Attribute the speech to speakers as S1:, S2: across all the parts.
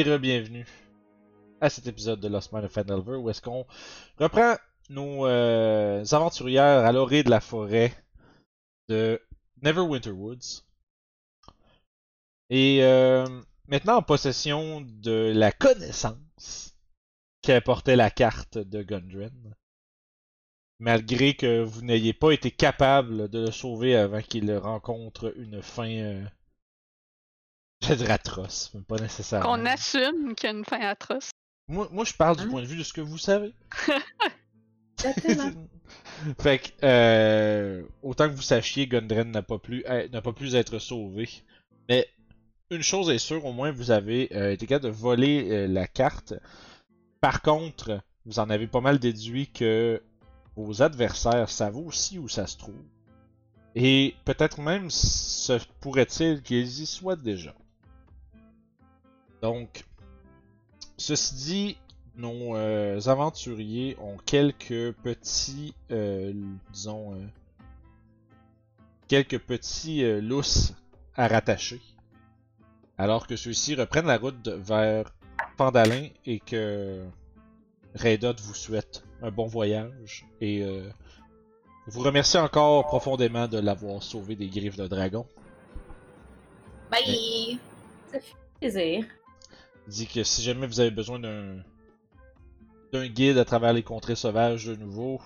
S1: Et re-bienvenue à cet épisode de Lost Mine of Fandelver où est-ce qu'on reprend nos euh, aventurières à l'orée de la forêt de Neverwinter Woods. Et euh, maintenant en possession de la connaissance qu'apportait la carte de Gundren. Malgré que vous n'ayez pas été capable de le sauver avant qu'il rencontre une fin euh, je dirais atroce, mais pas nécessairement.
S2: Qu'on assume qu'il y a une fin atroce.
S1: Moi, moi je parle du
S3: Hein?
S1: point de vue de ce que vous savez.
S3: Exactement.
S1: fait que, euh, autant que vous sachiez, Gundren n'a pas pu, euh, n'a pas pu être sauvé. Mais une chose est sûre, au moins vous avez euh, été capable de voler euh, la carte. Par contre, vous en avez pas mal déduit que vos adversaires savent aussi où ça se trouve. Et peut-être même se pourrait-il qu'ils y soient déjà. Donc, ceci dit, nos euh, aventuriers ont quelques petits, euh, disons, euh, quelques petits euh, lousses à rattacher. Alors que ceux-ci reprennent la route vers Pandalin et que Raydot vous souhaite un bon voyage et euh, vous remercie encore profondément de l'avoir sauvé des griffes de dragon.
S3: Bye! Ça fait plaisir.
S1: Il dit que si jamais vous avez besoin d'un d'un guide à travers les contrées sauvages de nouveau,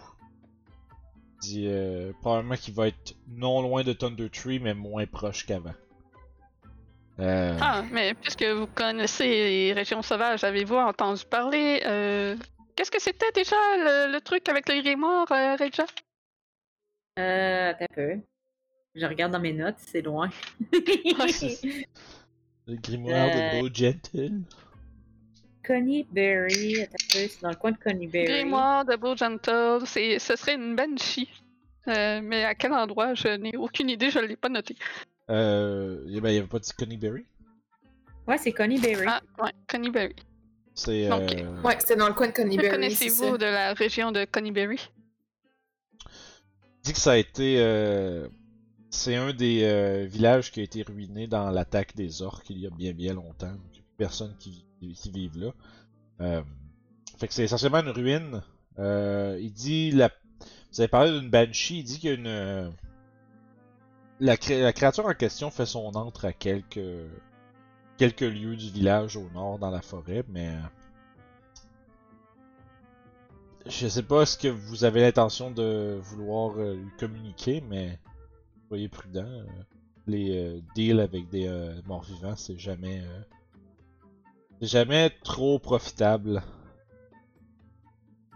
S1: il dit euh, probablement qu'il va être non loin de Thunder Tree mais moins proche qu'avant. Euh,
S2: Ah, mais puisque vous connaissez les régions sauvages, avez-vous entendu parler euh, Qu'est-ce que c'était déjà le, le truc avec le grimoire, euh, Reja
S3: Euh, attends un peu. Je regarde dans mes notes, c'est loin.
S2: c'est-
S1: le grimoire
S3: euh,
S1: de Beau Gentle.
S3: Connie Berry, attends c'est dans le coin de Connie Berry.
S2: Grimoire de Beau Gentle, c'est, ce serait une banshee. Euh, mais à quel endroit? Je n'ai aucune idée, je ne l'ai pas noté.
S1: Euh, eh ben, il y avait pas de Coneyberry.
S3: Ouais, c'est Connie Berry.
S2: Ah, ouais, Coneyberry.
S1: C'est
S2: Ok.
S1: euh,
S4: Ouais, c'était dans le coin de Coneyberry. c'est
S2: connaissez-vous de la région de Coneyberry
S1: dit que ça a été euh, c'est un des euh, villages qui a été ruiné dans l'attaque des orques il y a bien bien longtemps. Il y a plus personne qui, qui vivent là. Euh, fait que c'est essentiellement une ruine. Euh, il dit la vous avez parlé d'une banshee, il dit qu'il y a une la, cré- la créature en question fait son entre à quelques quelques lieues du village au nord dans la forêt, mais je sais pas ce que vous avez l'intention de vouloir lui communiquer, mais soyez prudent. euh, les euh, deals avec des euh, morts-vivants, c'est jamais euh, c'est jamais trop profitable.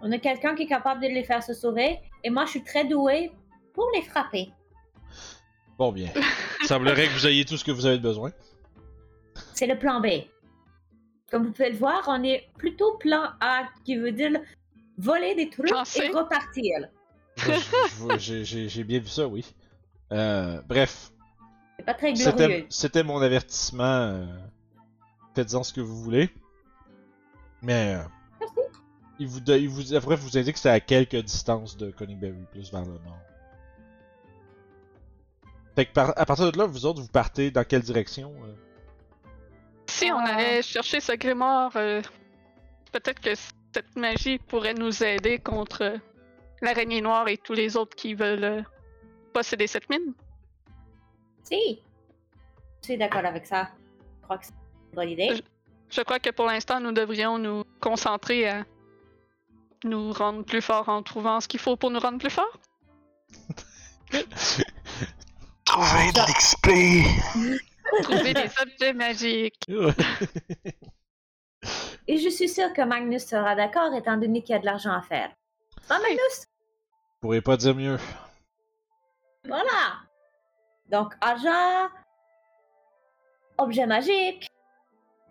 S3: On a quelqu'un qui est capable de les faire se sauver, et moi je suis très douée pour les frapper.
S1: Bon bien. Il semblerait que vous ayez tout ce que vous avez besoin.
S3: C'est le plan B. Comme vous pouvez le voir, on est plutôt plan A, qui veut dire voler des trucs et repartir.
S1: J'ai bien vu ça, oui. Euh, bref,
S3: C'est pas très
S1: c'était
S3: glorieux.
S1: c'était mon avertissement. euh, Faites-en ce que vous voulez. Mais euh,
S3: Merci.
S1: il vous, il vous, après, vous indique que c'est à quelques distances de Coneyberry, plus vers le nord. Fait que par- à partir de là, vous autres, vous partez dans quelle direction euh?
S2: Si on
S3: Ah.
S2: allait chercher ce grimoire, euh, peut-être que cette magie pourrait nous aider contre l'araignée noire et tous les autres qui veulent euh, posséder cette mine?
S3: Si. Je suis d'accord avec ça. Je crois que c'est une bonne idée.
S2: Je crois que pour l'instant, nous devrions nous concentrer à nous rendre plus forts en trouvant ce qu'il faut pour nous rendre plus forts.
S5: Trouver de l'XP!
S2: Trouver des objets magiques.
S3: Et je suis sûre que Magnus sera d'accord étant donné qu'il y a de l'argent à faire. Ah, Magnus?
S1: Je pourrais pas dire mieux.
S3: Voilà! Donc, argent, objet magique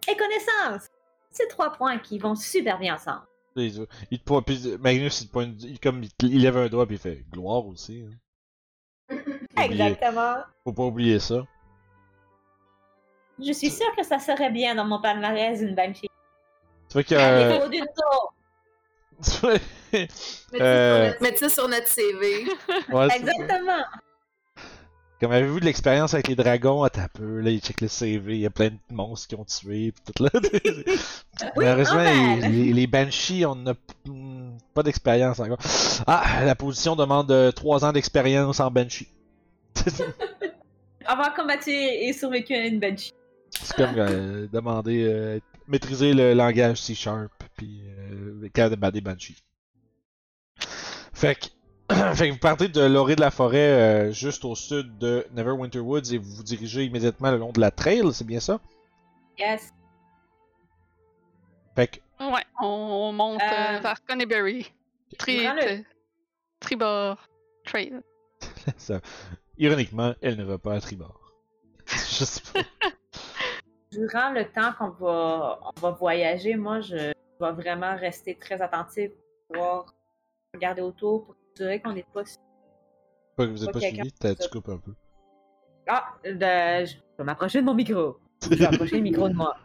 S3: et connaissance. C'est trois points qui vont super bien ensemble.
S1: Il, il te pointe, puis Magnus, il te pointe, il, comme, il, il lève un doigt puis il fait gloire aussi. hein.
S3: Exactement.
S1: Faut pas oublier ça.
S3: Je suis sûre que ça serait bien dans mon palmarès une banshee.
S1: Tu tu vois-
S4: Mettez
S1: Euh,
S4: Mettez ça sur notre CV.
S1: ouais,
S3: Exactement.
S1: Comme avez-vous de l'expérience avec les dragons? Attends un peu, là, il check le CV, il y a plein de monstres qui ont tué, pis tout là. Malheureusement,
S3: pas
S1: les, les, les Banshees, on n'a hmm, pas d'expérience encore. Ah, la position demande 3 ans d'expérience en Banshee.
S3: Avoir combattu et survécu à une banshee.
S1: C'est comme euh, demander, euh, maîtriser le langage C-Sharp, puis euh, capable de Banshees. Fait que, fait que vous partez de l'orée de la forêt euh, juste au sud de Neverwinter Woods et vous vous dirigez immédiatement le long de la trail, c'est bien ça?
S3: Yes.
S1: Fait que,
S2: Ouais, on monte euh,
S3: Euh,
S2: vers. Tri
S3: le-
S2: Tribord Trail.
S1: ça, ironiquement, elle ne va pas à tribord. Je sais pas.
S3: Durant le temps qu'on va, on va voyager, moi, je vais vraiment rester très attentive pour pouvoir regarder autour pour qu'on n'est pas...
S1: Pas que vous êtes
S3: Pas
S1: suivi, t'as- tu coupes un peu.
S3: Ah, de- je vais m'approcher de mon micro. Je vais approcher le micro de moi.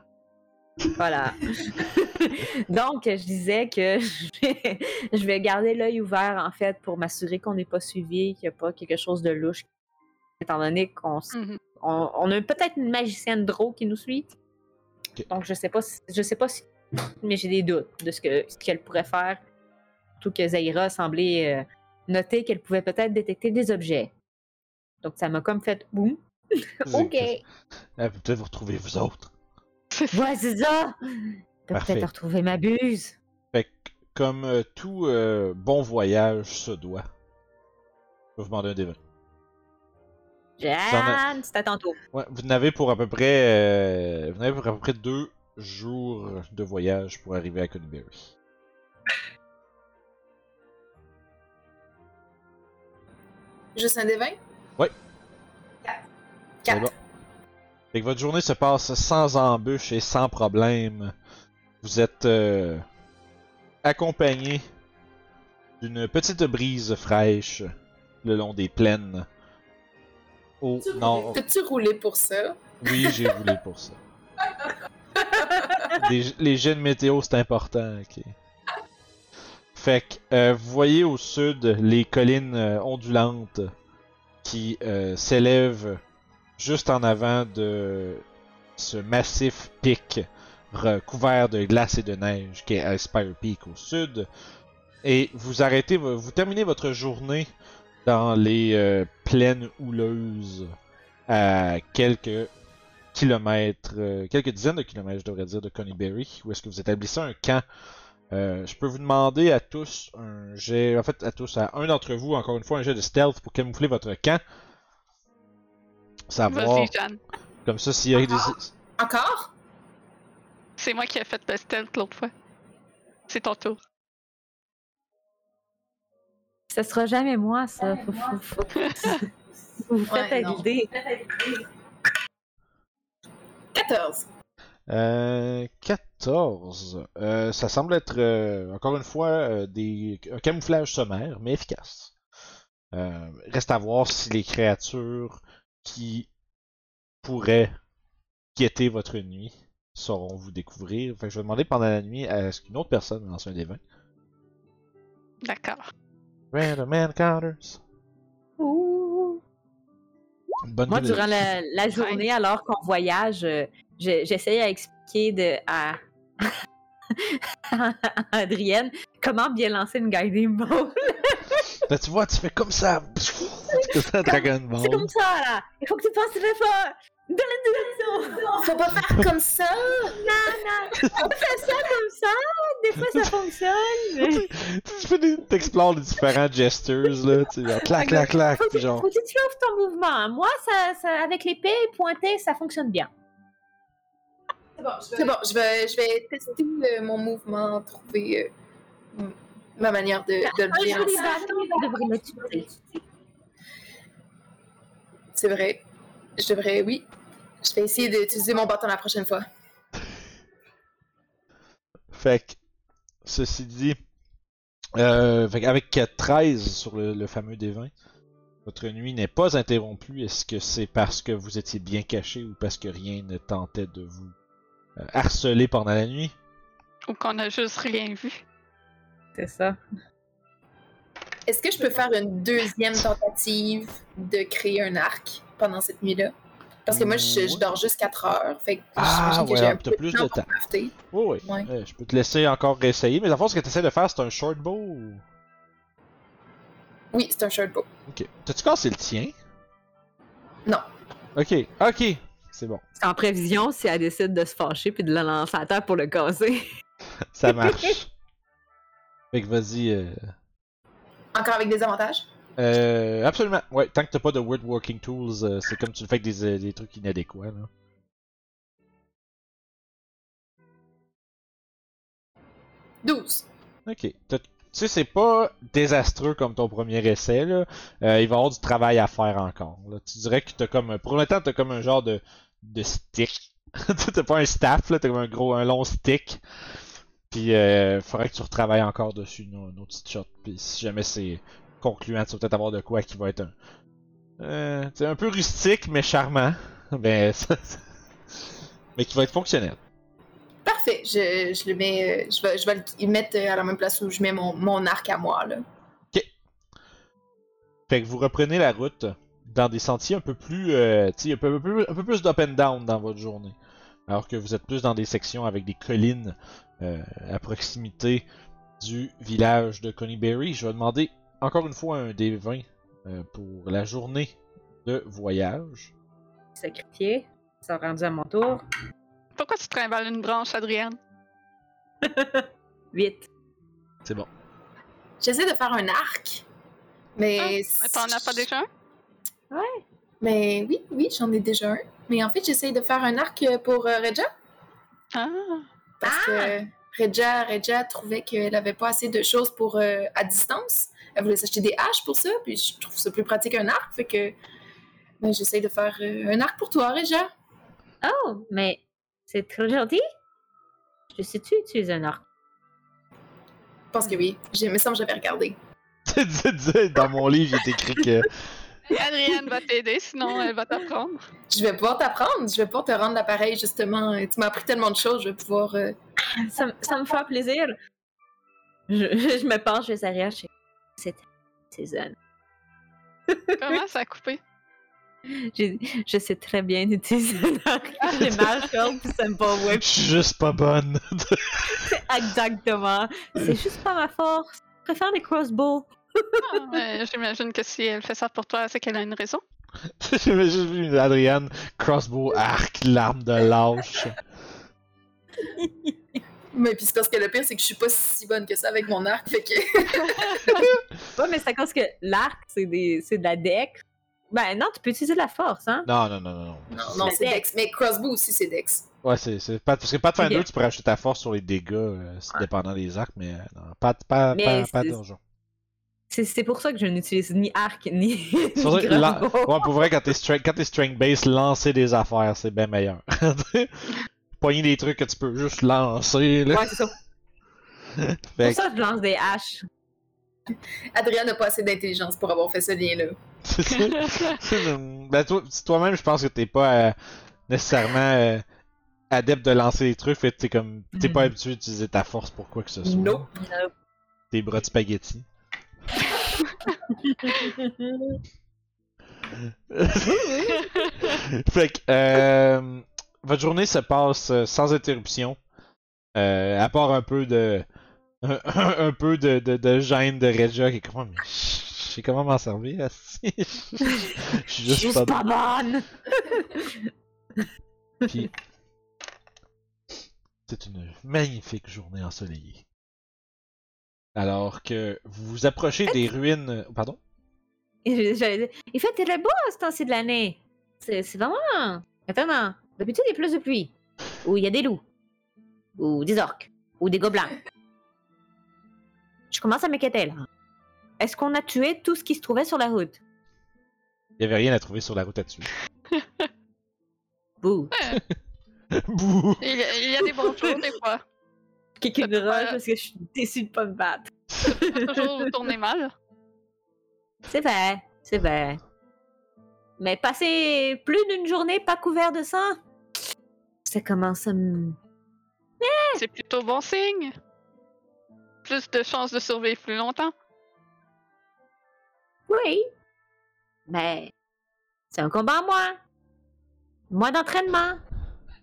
S3: Voilà. Donc, je disais que je vais, je vais garder l'œil ouvert, en fait, pour m'assurer qu'on n'est pas suivi, qu'il n'y a pas quelque chose de louche. Étant donné qu'on
S2: Mhm.
S3: on, on a peut-être une magicienne Dro qui nous suit. Donc, je sais pas si, je sais pas si, mais j'ai des doutes de ce que ce qu'elle pourrait faire. Tout que Zaira semblait euh, noter qu'elle pouvait peut-être détecter des objets. Donc, ça m'a comme fait boum. ok.
S1: Elle peut peut-être vous retrouver vous autres.
S3: Ouais, c'est ça. Peut-être retrouver ma buse.
S1: Fait que, comme euh, tout euh, bon voyage se doit, je vais vous demander un dévin.
S3: Jeanne, c'est à tantôt.
S1: Ouais, vous n'avez pour à peu près, euh, vous n'avez pour à peu près deux jours de voyage pour arriver à Coneyberry.
S4: Juste un des 20?
S1: C'est
S4: 4.
S1: bon. Fait que votre journée se passe sans embûches et sans problème. Vous êtes euh, accompagné d'une petite brise fraîche le long des plaines. Au nord.
S4: Peux-tu rouler pour ça?
S1: Oui, j'ai roulé pour ça. Des- les jets de météo, c'est important, ok. Fait que, euh, vous voyez au sud les collines euh, ondulantes qui euh, s'élèvent juste en avant de ce massif pic recouvert de glace et de neige qui est Spire Peak au sud. Et vous arrêtez, vo- vous terminez votre journée dans les plaines houleuses à quelques kilomètres, quelques dizaines de kilomètres, je devrais dire, de Coneyberry, où est-ce que vous établissez un camp. Euh, je peux vous demander à tous un jet, en fait à tous, à un d'entre vous, encore une fois, un jet de stealth pour camoufler votre camp. Savoir,
S2: Jeanne.
S1: comme ça, s'il y a des...
S4: Encore?
S2: C'est moi qui ai fait le stealth l'autre fois. C'est ton tour.
S3: Ce sera jamais moi, ça. Faut, faut, faut... Vous faites
S4: Ouais,
S3: à
S4: non.
S3: l'idée.
S4: 14.
S1: Euh, 14. Euh, ça semble être, euh, encore une fois, euh, des, un camouflage sommaire, mais efficace. Euh, reste à voir si les créatures qui pourraient guetter votre nuit sauront vous découvrir. Fait que je vais demander pendant la nuit à ce qu'une autre personne lance un des 20.
S2: D'accord.
S1: Random encounters.
S3: Ouh.
S1: Une bonne
S3: Moi, durant la, la journée, alors qu'on voyage, je- j'essaye à expliquer de, à... à Adrienne comment bien lancer une guiding ball.
S1: Là, tu vois, tu fais comme ça. C'est comme ça, Dragon Ball.
S3: C'est comme ça, là. Il faut que tu penses très fort. Dans la direction.
S4: Faut pas faire comme ça!
S3: On fait ça comme ça. Des fois, ça fonctionne. mais-
S1: tu fais des, t'explores les différents gestures, là, tu sais, genre, clac, clac, clac,
S3: Faut que,
S1: puis genre.
S3: faut que tu trouves ton mouvement. Moi, ça, ça, avec l'épée pointée, ça fonctionne bien.
S4: C'est bon, je vais, je vais tester euh, mon mouvement, trouver euh, ma manière de, de le
S3: l'utiliser.
S4: C'est vrai. Je devrais, oui. Je vais essayer d'utiliser mon bâton la prochaine fois.
S1: Fait que, ceci dit, euh, fait avec 13 sur le, le fameux D20, votre nuit n'est pas interrompue. Est-ce que c'est parce que vous étiez bien caché ou parce que rien ne tentait de vous euh, harceler pendant la nuit?
S2: Ou qu'on a juste rien vu.
S3: C'est ça.
S4: Est-ce que je peux faire une deuxième tentative de créer un arc pendant cette nuit-là? Parce que moi, je, je dors juste 4 heures. Fait que
S1: Ah, ouais,
S4: j'ai un
S1: t'as
S4: peu
S1: plus
S4: de temps pour.
S1: Oui, oui.
S4: Ouais.
S1: Euh, je peux te laisser encore réessayer, mais la fois, ce que tu essaies de faire, c'est un short bow ou...
S4: Oui, c'est un short bow.
S1: Ok. T'as-tu cassé le tien?
S4: Non.
S1: Ok, ok. C'est bon.
S3: En prévision si elle décide de se fâcher puis de la lancer à terre pour le casser.
S1: Ça marche. fait que vas-y. Euh...
S4: Encore avec des avantages?
S1: Euh, absolument. Ouais, tant que t'as pas de woodworking tools, euh, c'est comme tu le fais avec des, euh, des trucs inadéquats. Là.
S4: 12.
S1: Ok. T'as- sais, c'est pas désastreux comme ton premier essai. Euh, il va y avoir du travail à faire encore. Tu dirais que t'as comme. Pour l'instant, t'as comme un genre de, de stick. t'as pas un staff, là, t'as comme un gros, un long stick. Puis, euh, faudrait que tu retravailles encore dessus nos, nos petites shots. Puis, si jamais c'est concluant, tu vas peut-être avoir de quoi qui va être un. Euh, un peu rustique, mais charmant. Ben, ça- mais qui va être fonctionnel.
S4: Parfait. Je, je le mets. euh, Je vais, je vais le mettre euh, à la même place où je mets mon, mon arc à moi, là.
S1: Fait que vous reprenez la route dans des sentiers un peu plus, euh, tu sais, un peu, un peu, un peu plus d'up and down dans votre journée. Alors que vous êtes plus dans des sections avec des collines euh, à proximité du village de Coneyberry. Je vais demander encore une fois un des 20 euh, pour la journée de voyage.
S3: Sacrifié. Ça rendu à mon tour.
S2: Pourquoi tu trimbales une branche, Adrienne?
S3: 8.
S1: C'est bon.
S4: J'essaie de faire un arc. Mais.
S2: Mais T'en as pas déjà un?
S4: Mais oui, oui, j'en ai déjà un. Mais en fait, j'essaie de faire un arc pour euh, Regia.
S2: Ah!
S4: Parce que Regia, Regia trouvait qu'elle avait pas assez de choses pour euh, à distance. Elle voulait s'acheter des haches pour ça, puis je trouve ça plus pratique qu'un arc. Fait que ben, j'essaie de faire euh, un arc pour toi, Regia.
S3: Oh, mais c'est très gentil. Je sais-tu utiliser un arc?
S4: Je pense que oui. J'ai- me semble que j'avais regardé.
S1: dans mon livre, il est écrit que.
S2: Adrienne va t'aider, sinon elle va t'apprendre.
S4: Je vais pouvoir t'apprendre. Je vais pouvoir te rendre l'appareil, justement. Tu m'as appris tellement de choses. Je vais pouvoir. euh,
S3: Ça, me- ça me fait plaisir. Je, je me penche vers arrière. Je... C'est Suzanne.
S2: Comment ça a coupé?
S3: Je, je sais très bien utiliser ça me pas
S1: Je
S3: whip.
S1: suis juste pas bonne.
S3: Exactement. C'est juste pas ma force. Je préfère les crossbows.
S2: Ah, J'imagine que si elle fait ça pour toi, c'est qu'elle a une raison.
S1: J'ai juste vu Adrienne, crossbow, arc, l'arme de lâche.
S4: Mais puis c'est parce que le pire, c'est que je suis pas si bonne que ça avec mon arc. Fait que.
S3: Ouais, mais c'est à cause que l'arc, c'est des- c'est de la deck. Ben non, tu peux utiliser de la force, hein?
S1: Non, non, non, non, non.
S4: Non, non,
S3: C'est Dex.
S4: Mais Crossbow aussi, c'est Dex.
S1: Ouais, c'est, c'est pas, parce que Pathfinder,
S3: Ok.
S1: tu pourrais ajouter ta force sur les dégâts, euh, c'est dépendant des arcs, mais euh, non, pas, pas,
S3: Mais
S1: pas, donjon.
S3: C'est c'est pour ça que je n'utilise ni arc ni,
S1: C'est pour ça que la-
S3: crossbow.
S1: Ouais, pour vrai, quand t'es strength, quand t'es strength base, lancer des affaires, c'est bien meilleur. Pogner des trucs que tu peux juste lancer, là.
S3: Ouais, c'est ça.
S1: Fait
S3: Pour
S1: que-
S3: ça, je lance des haches.
S4: Adrien n'a pas assez d'intelligence pour avoir fait ce lien-là.
S1: ben, toi, toi-même, je pense que t'es pas euh, nécessairement euh, adepte de lancer des trucs, fait t'es comme, t'es pas
S3: Mhm.
S1: habitué d'utiliser ta force pour quoi que ce soit.
S4: Nope.
S1: Tes bras de spaghetti. fait que, euh, votre journée se passe sans interruption. Euh, à part un peu de. Un, un peu de, de, de gêne de Regia qui est comme. Mais je sais comment m'en servir. Je suis juste,
S3: Juste
S1: pas.
S3: pas bonne!
S1: Puis. C'est une magnifique journée ensoleillée. Alors que vous vous approchez des ruines. Pardon?
S3: J'allais dire, Il fait très beau à ce temps-ci de l'année. C'est c'est vraiment. Attends, non. D'habitude, il y a plus de pluie. où il y a des loups, ou des orques, ou des gobelins. Je commence à m'inquiéter là. Est-ce qu'on a tué tout ce qui se trouvait sur la route?
S1: Il y avait rien à trouver sur la route à tuer.
S3: Bouh.
S1: Bouh!
S2: Il y, a, il y a des bons jours, des fois.
S3: Quelqu'un
S2: Ouais.
S3: rush parce que je suis déçue de pas me battre.
S2: Ça peut toujours tourner mal.
S3: C'est vrai, c'est vrai. Mais passer plus d'une journée pas couvert de sang, ça commence à me...
S2: C'est plutôt bon signe. Plus de chances de survivre plus longtemps.
S3: Oui. Mais c'est un combat en moins. Moins d'entraînement.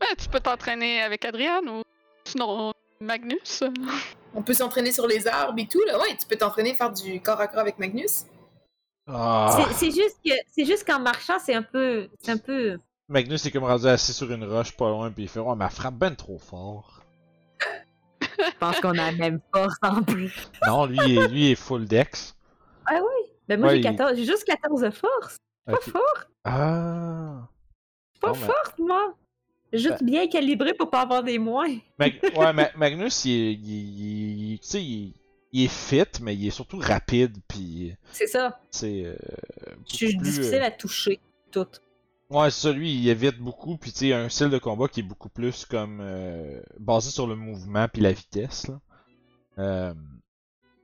S2: Ouais, tu peux t'entraîner avec Adriane ou sinon Magnus.
S4: On peut s'entraîner sur les arbres et tout, là. Ouais, tu peux t'entraîner à faire du corps à corps avec Magnus.
S1: Ah!
S3: C'est- juste que c'est juste qu'en marchant, c'est un peu c'est un peu
S1: Magnus est comme rendu assis sur une roche pas loin, puis il fait Ouais, mais elle frappe ben trop fort.
S3: Je pense qu'on a la même force en plus.
S1: Non, lui, il est, lui il est full dex.
S3: Ah oui? Ben moi
S1: Ouais,
S3: j'ai
S1: il-
S3: 14, j'ai juste 14 de force. Pas
S1: Ok.
S3: fort,
S1: Ah!
S3: pas
S1: Bon, ben-
S3: forte moi. Juste bien calibré pour pas avoir des moins.
S1: Mag- ouais, Ma- Magnus, il est, il, il- tu sais, il, il est fit, mais il est surtout rapide, puis
S3: C'est ça.
S1: c'est. Euh,
S3: Je suis difficile
S1: euh,
S3: à toucher tout.
S1: Ouais, c'est ça, lui, il évite beaucoup, puis tu sais, un style de combat qui est beaucoup plus comme euh, basé sur le mouvement puis la vitesse, là. Euh...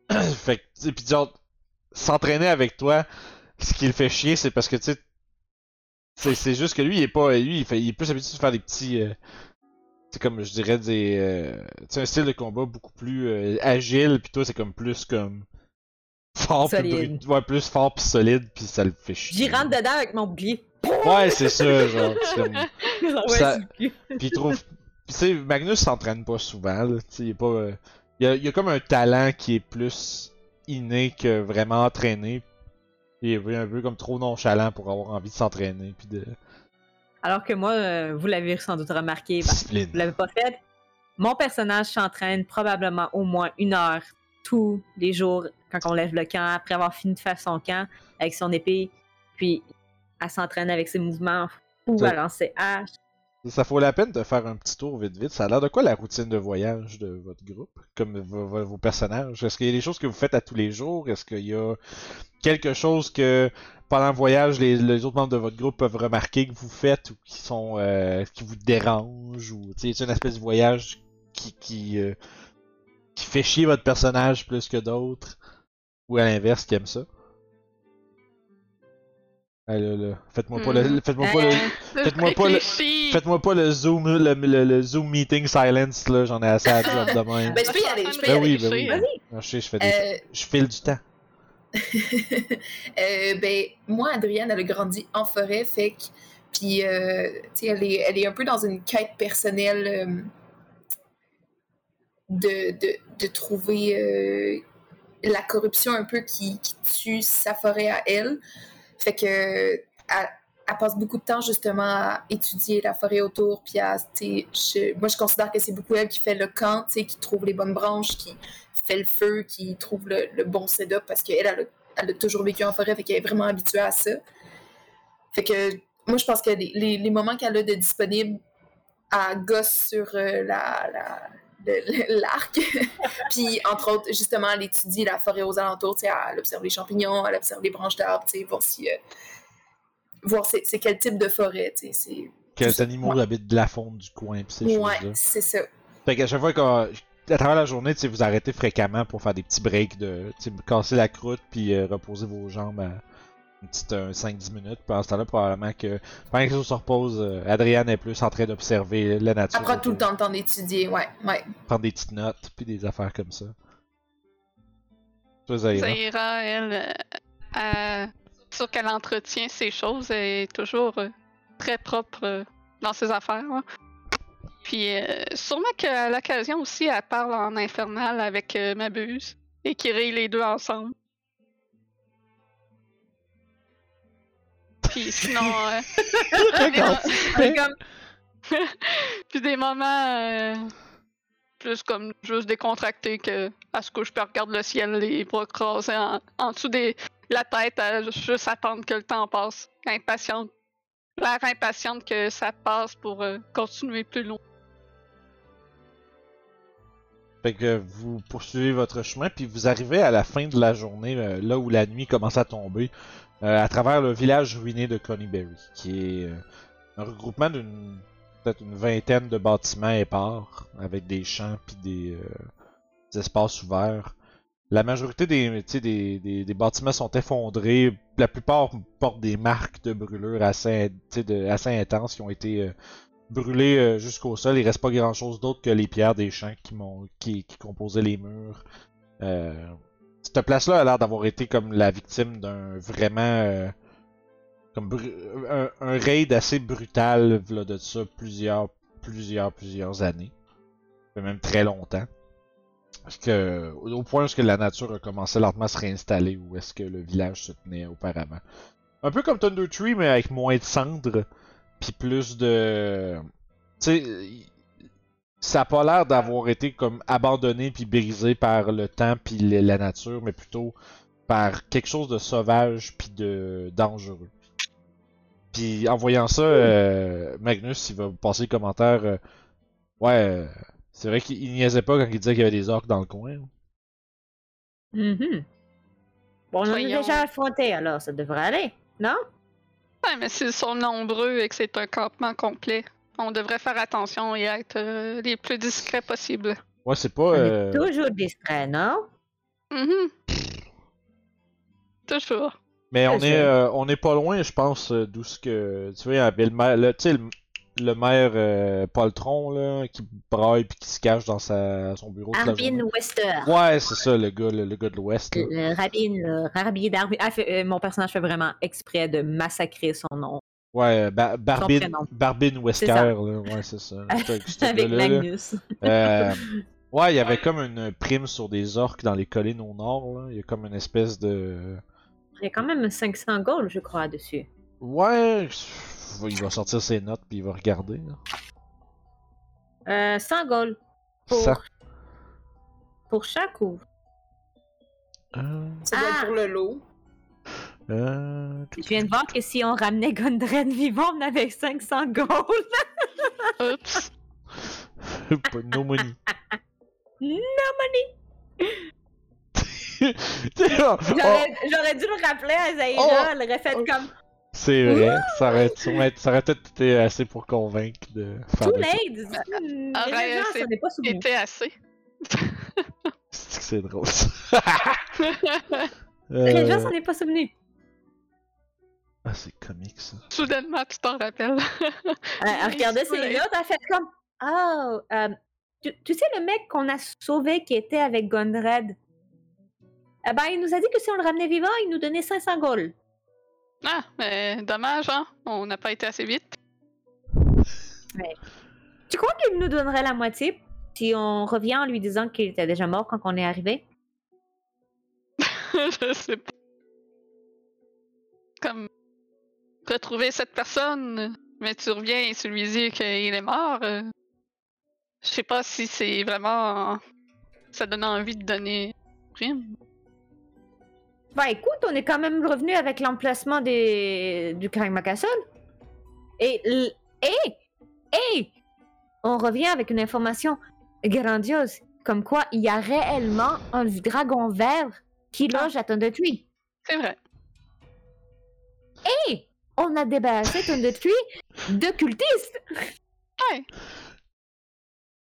S1: fait que, pis genre, s'entraîner avec toi, ce qui le fait chier, c'est parce que, tu sais, c'est, juste que lui, il est pas, lui, il, fait, il est plus habitué de faire des petits, euh, c'est comme, je dirais, des, euh, tu un style de combat beaucoup plus euh, agile, puis toi, c'est comme plus comme fort,
S3: Solide.
S1: brut- ouais, plus fort puis solide, puis ça le fait chier.
S3: J'y rentre dedans avec mon bouclier.
S1: Ouais, c'est ça, genre,
S3: plus-
S1: Puis il trouve. Tu sais, Magnus s'entraîne pas souvent, là. Tu sais, il est pas. euh, Il y a, il y a comme un talent qui est plus inné que vraiment entraîné. Il est un peu comme trop nonchalant pour avoir envie de s'entraîner. Puis de.
S3: Alors que moi, euh, vous l'avez sans doute remarqué, parce que
S1: Discipline.
S3: vous l'avez pas fait. Mon personnage s'entraîne probablement au moins une heure tous les jours quand on lève le camp, après avoir fini de faire son camp avec son épée, puis elle s'entraîne avec ses mouvements ou à lancer hache.
S1: Ça vaut la peine de faire un petit tour vite vite. Ça a l'air de quoi la routine de voyage de votre groupe? Comme vo- vo- vos personnages? Est-ce qu'il y a des choses que vous faites à tous les jours? Est-ce qu'il y a quelque chose que pendant le voyage les, les autres membres de votre groupe peuvent remarquer que vous faites ou qui sont euh, qui vous dérangent ou c'est une espèce de voyage qui qui, euh, qui fait chier votre personnage plus que d'autres ou à l'inverse qui aime ça? Ah, là, là. Faites-moi pas le
S2: Hmm.
S1: faites-moi pas le
S3: Euh,
S1: Faites-moi pas le-. Faites-moi pas le Zoom, le, le- le Zoom meeting silence, là, j'en ai assez à dire de même.
S4: Ben, je peux y aller, je peux y
S1: Ben
S4: aller.
S1: oui, ben oui.
S2: Vas-y.
S1: Non, je sais, je fais des...
S4: Euh,
S1: Je file du temps.
S4: Euh, ben, moi, Adrienne, elle a grandi en forêt, fait que. Puis, euh, tu sais, elle est, elle est un peu dans une quête personnelle euh, de, trouver euh, la corruption un peu qui, tue sa forêt à elle. Fait que. Elle, passe beaucoup de temps justement à étudier la forêt autour, puis à, moi je considère que c'est beaucoup elle qui fait le camp, qui trouve les bonnes branches, qui fait le feu, qui trouve le, bon setup, parce qu'elle, elle a toujours vécu en forêt, fait qu'elle est vraiment habituée à ça. Fait que moi, je pense que les, les- moments qu'elle a de disponible, elle gosse sur euh, la, l'arc. Puis, entre autres, justement, elle étudie la forêt aux alentours, tu sais, elle observe les champignons, elle observe les branches d'arbres, tu sais, voir si... euh, voir c'est, quel type de forêt, tu sais.
S1: Quels animaux habitent de la faune du coin, pis ces
S4: Ouais, c'est ça.
S1: Fait qu'à chaque fois qu'à à travers la journée, tu vous arrêtez fréquemment pour faire des petits breaks de, tu casser la croûte puis euh, reposer vos jambes à une petite euh, 5-10 minutes. Puis en ce temps-là, probablement que pendant que les autres se reposent, euh, Adriane est plus en train d'observer la nature.
S4: Elle prend tout le temps le temps d'étudier, ouais, ouais.
S1: Prendre des petites notes puis des affaires comme ça. Toi,
S2: elle, euh, euh, sûr qu'elle entretient ses choses, elle est toujours euh, très propre euh, dans ses affaires. Puis euh, sûrement qu'à l'occasion aussi, elle parle en infernal avec euh, Mabuse et qui rit les deux ensemble. Puis sinon, euh, des
S3: comme-
S2: puis des moments euh, plus comme juste décontractés que à ce que je peux regarder le ciel, les bras croisés en, en dessous des la tête, à juste attendre que le temps passe. Impatiente. L'air impatiente que ça passe pour euh, continuer plus loin.
S1: Fait que vous poursuivez votre chemin, puis vous arrivez à la fin de la journée, euh, là où la nuit commence à tomber, euh, à travers le village ruiné de Coneyberry, qui est euh, un regroupement d'une peut-être une vingtaine de bâtiments épars, avec des champs puis des, euh, espaces ouverts. La majorité des, des, des, des bâtiments sont effondrés. La plupart portent des marques de brûlure assez, de, assez intenses qui ont été euh, brûlées euh, jusqu'au sol. Il reste pas grand chose d'autre que les pierres des champs qui, qui, composaient les murs. Euh, cette place-là a l'air d'avoir été comme la victime d'un vraiment euh, comme un, raid assez brutal de ça plusieurs plusieurs plusieurs années, même très longtemps. Parce que au point où est-ce que la nature a commencé lentement à se réinstaller où est-ce que le village se tenait auparavant. Un peu comme Thunder Tree mais avec moins de cendres puis plus de tu sais ça a pas l'air d'avoir été comme abandonné puis brisé par le temps puis la nature mais plutôt par quelque chose de sauvage puis de dangereux. Puis en voyant ça, euh, Magnus, il va passer le commentaire. euh, ouais, euh, c'est vrai qu'il il niaisait pas quand il disait qu'il y avait des orques dans le coin.
S3: Mhm. Bon, on en a déjà affronté, alors ça devrait aller, non?
S2: Ouais, mais s'ils sont nombreux et que c'est un campement complet, on devrait faire attention et être euh, les plus discrets possible.
S1: Ouais, c'est pas.
S3: On
S1: euh,
S3: est toujours distrait, non?
S2: Mhm. Toujours.
S1: Mais on est, euh, on est pas loin, je pense, euh, d'où ce que. Tu vois, il y avait le maire, le, tu sais, le, le maire euh, Poltron, là, qui braille puis qui se cache dans sa, son bureau journée.
S3: Wester.
S1: Ouais, c'est ça, le gars, le, le gars de l'Ouest.
S3: Rabin, le Rabin d'Arbin. Ah, fait- euh, mon personnage fait vraiment exprès de massacrer son nom.
S1: Ouais, Ba- Barbin. Barbin Wesker, là. Ouais, c'est ça.
S3: Avec
S1: là.
S3: Magnus.
S1: Euh, ouais, il y avait comme une prime sur des orques dans les collines au nord, là. Il y a comme une espèce de.
S3: Il y a quand même 500 gold, je crois, dessus.
S1: Ouais, il va sortir ses notes puis il va regarder. Là.
S3: Euh, 100 gold. Pour,
S1: Ça.
S3: pour chaque ou?
S1: Euh,
S4: Ça doit
S3: Ah!
S4: être pour le lot.
S1: Euh,
S3: Je viens de voir que si on ramenait Gondred vivant, on avait 500 gold.
S2: Oups.
S1: no money.
S3: No money!
S1: On-
S3: J'aurais dû le rappeler à Zaira,
S1: Oh!
S3: elle aurait fait
S4: Oh.
S3: comme
S1: C'est vrai, ça aurait, été- ça aurait peut-être été assez pour convaincre de faire
S3: Too late! Les gens,
S2: c'est-
S3: ça n'est pas souvenu.
S2: Était assez.
S1: C'est que c'est drôle. ça.
S3: Les gens
S1: Euh,
S3: s'en est pas souvenu.
S1: Ah, c'est comique ça.
S2: Soudainement, tu t'en rappelles.
S3: Elle, elle regardait
S2: Too
S3: ses notes, elle fait comme Oh, euh, tu, tu sais le mec qu'on a sauvé qui était avec Gondred? Eh ben, il nous a dit que si on le ramenait vivant, il nous donnait 500 gold.
S2: Ah, mais dommage, hein? On n'a pas été assez vite.
S3: Tu crois qu'il nous donnerait la moitié si on revient en lui disant qu'il était déjà mort quand on est arrivé?
S2: je sais pas. Comme retrouver cette personne, mais tu reviens et tu lui dis qu'il est mort. Je sais pas si c'est vraiment. Ça donne envie de donner prime.
S3: Bah écoute, on est quand même revenu avec l'emplacement des... du Krang Castle. Et, l- et, et, on revient avec une information grandiose, comme quoi il y a réellement un dragon vert qui
S2: Ah.
S3: loge à Tree.
S2: C'est vrai.
S3: Et on a débarrassé Thunder Tree de cultistes.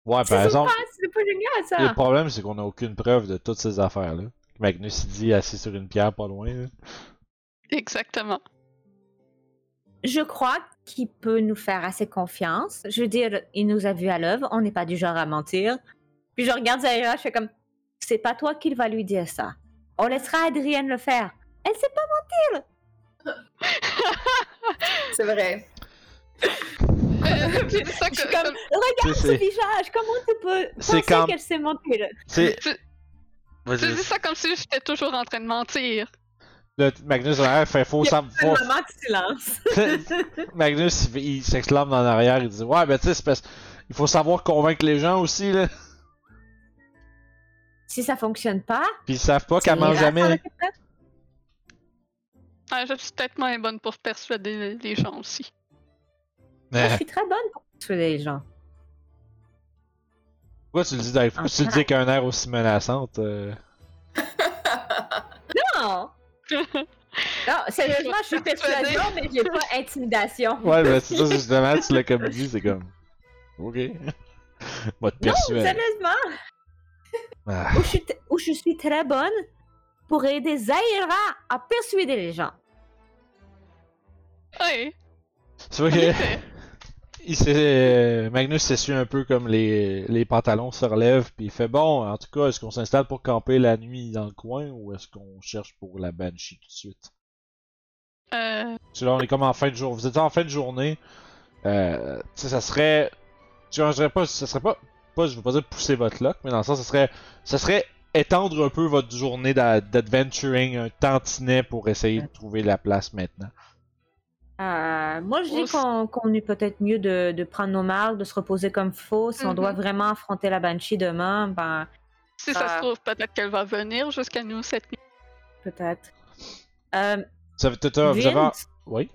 S1: Ouais, par
S3: C'est
S1: exemple,
S3: c'est pas génial
S1: le
S3: ça.
S1: problème c'est qu'on a aucune preuve de toutes ces affaires-là. Magnus il dit assis sur une pierre pas loin. là.
S2: Exactement.
S3: Je crois qu'il peut nous faire assez confiance. Je veux dire, il nous a vus à l'œuvre, on n'est pas du genre à mentir. Puis je regarde Zaira, je fais comme, c'est pas toi qui va lui dire ça. On laissera Adrienne le faire. Elle sait pas.
S4: C'est vrai.
S2: Euh, ça
S3: Je suis
S2: que-
S3: comme,
S2: comme-
S3: regarde
S1: C'est-
S3: ce visage, comment tu peux
S1: C'est
S3: penser
S1: quand-
S3: qu'elle sait mentir?
S1: C'est.
S2: Tu- dis ça comme si j'étais toujours en train de mentir.
S1: Le Magnus en arrière fait faux
S3: Il y a Un
S1: faux-
S3: moment de silence.
S1: Magnus il, il s'exclame en arrière, il dit Ouais, ben tu sais, parce- il faut savoir convaincre les gens aussi, là.
S3: si ça fonctionne pas,
S1: Pis ils savent pas qu'elle mange jamais.
S2: Ah, je suis peut-être moins bonne pour persuader les gens aussi.
S3: Moi, je suis très bonne pour tuer les gens.
S1: Pourquoi tu le dis, tu le dis avec un air aussi menaçante? euh?
S3: Non! Non, sérieusement, je suis persuasion, mais j'ai pas intimidation.
S1: Ouais, ben c'est ça, justement, tu l'as comme dit, c'est comme. Ok. Va te
S3: Non,
S1: persuader.
S3: sérieusement,
S1: Ah.
S3: où je, suis t- où je suis très bonne pour aider Zaira à persuader les gens.
S2: Oui.
S1: C'est vrai que. Il s'est- euh, Magnus s'essuie un peu comme les, les pantalons se relèvent, puis il fait bon, en tout cas, est-ce qu'on s'installe pour camper la nuit dans le coin ou est-ce qu'on cherche pour la Banshee tout de suite?
S2: Euh,
S1: Parce que là, on est comme en fin de journée. Vous êtes en fin de journée. Euh, tu sais, ça serait. Tu dirais pas. Ça serait pas. pas je veux pas dire pousser votre luck, mais dans le sens, ça serait. Ça serait étendre un peu votre journée d'a- d'adventuring un tantinet pour essayer de trouver la place maintenant?
S3: Euh, moi, je dis qu'on qu'on est peut-être mieux de, de prendre nos marques, de se reposer comme faux. Si on doit vraiment affronter la Banshee demain, ben,
S2: si ça se trouve, peut-être qu'elle va venir jusqu'à nous cette nuit.
S3: peut-être. Euh,
S1: Ça veut t'as- vous avez. Oui,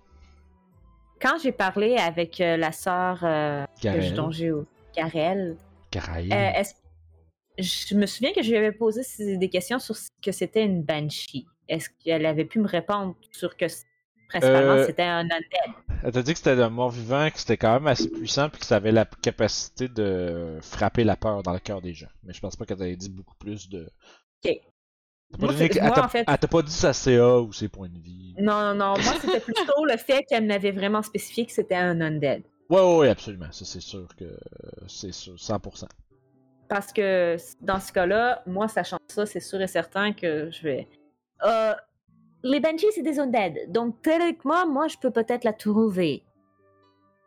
S3: quand j'ai parlé avec euh, la sœur euh, que je-
S1: Garel.
S3: dont j'ai Garel,
S1: Caraïbe.
S3: euh, est-ce- je me souviens que je lui avais posé des questions sur ce que c'était une Banshee. Est-ce qu'elle avait pu me répondre sur que principalement
S1: Euh,
S3: c'était un undead?
S1: Elle t'a dit que c'était un mort-vivant, que c'était quand même assez puissant, puis que ça avait la capacité de frapper la peur dans le cœur des gens. Mais je pense pas qu'elle t'avait dit beaucoup plus de.
S3: Ok. Moi,
S1: donné- elle t'a-
S3: en fait-
S1: elle t'a pas dit sa CA ou ses points de vie.
S3: Non, non, non. Moi, c'était plutôt le fait qu'elle m'avait vraiment spécifié que c'était un undead.
S1: Ouais, ouais, ouais, absolument. Ça, c'est sûr que. C'est sûr, 100%.
S3: Parce que dans ce cas-là, moi, sachant ça, c'est sûr et certain que je vais. Euh, les Banshees, c'est des undead. Donc, théoriquement, moi, je peux peut-être la trouver.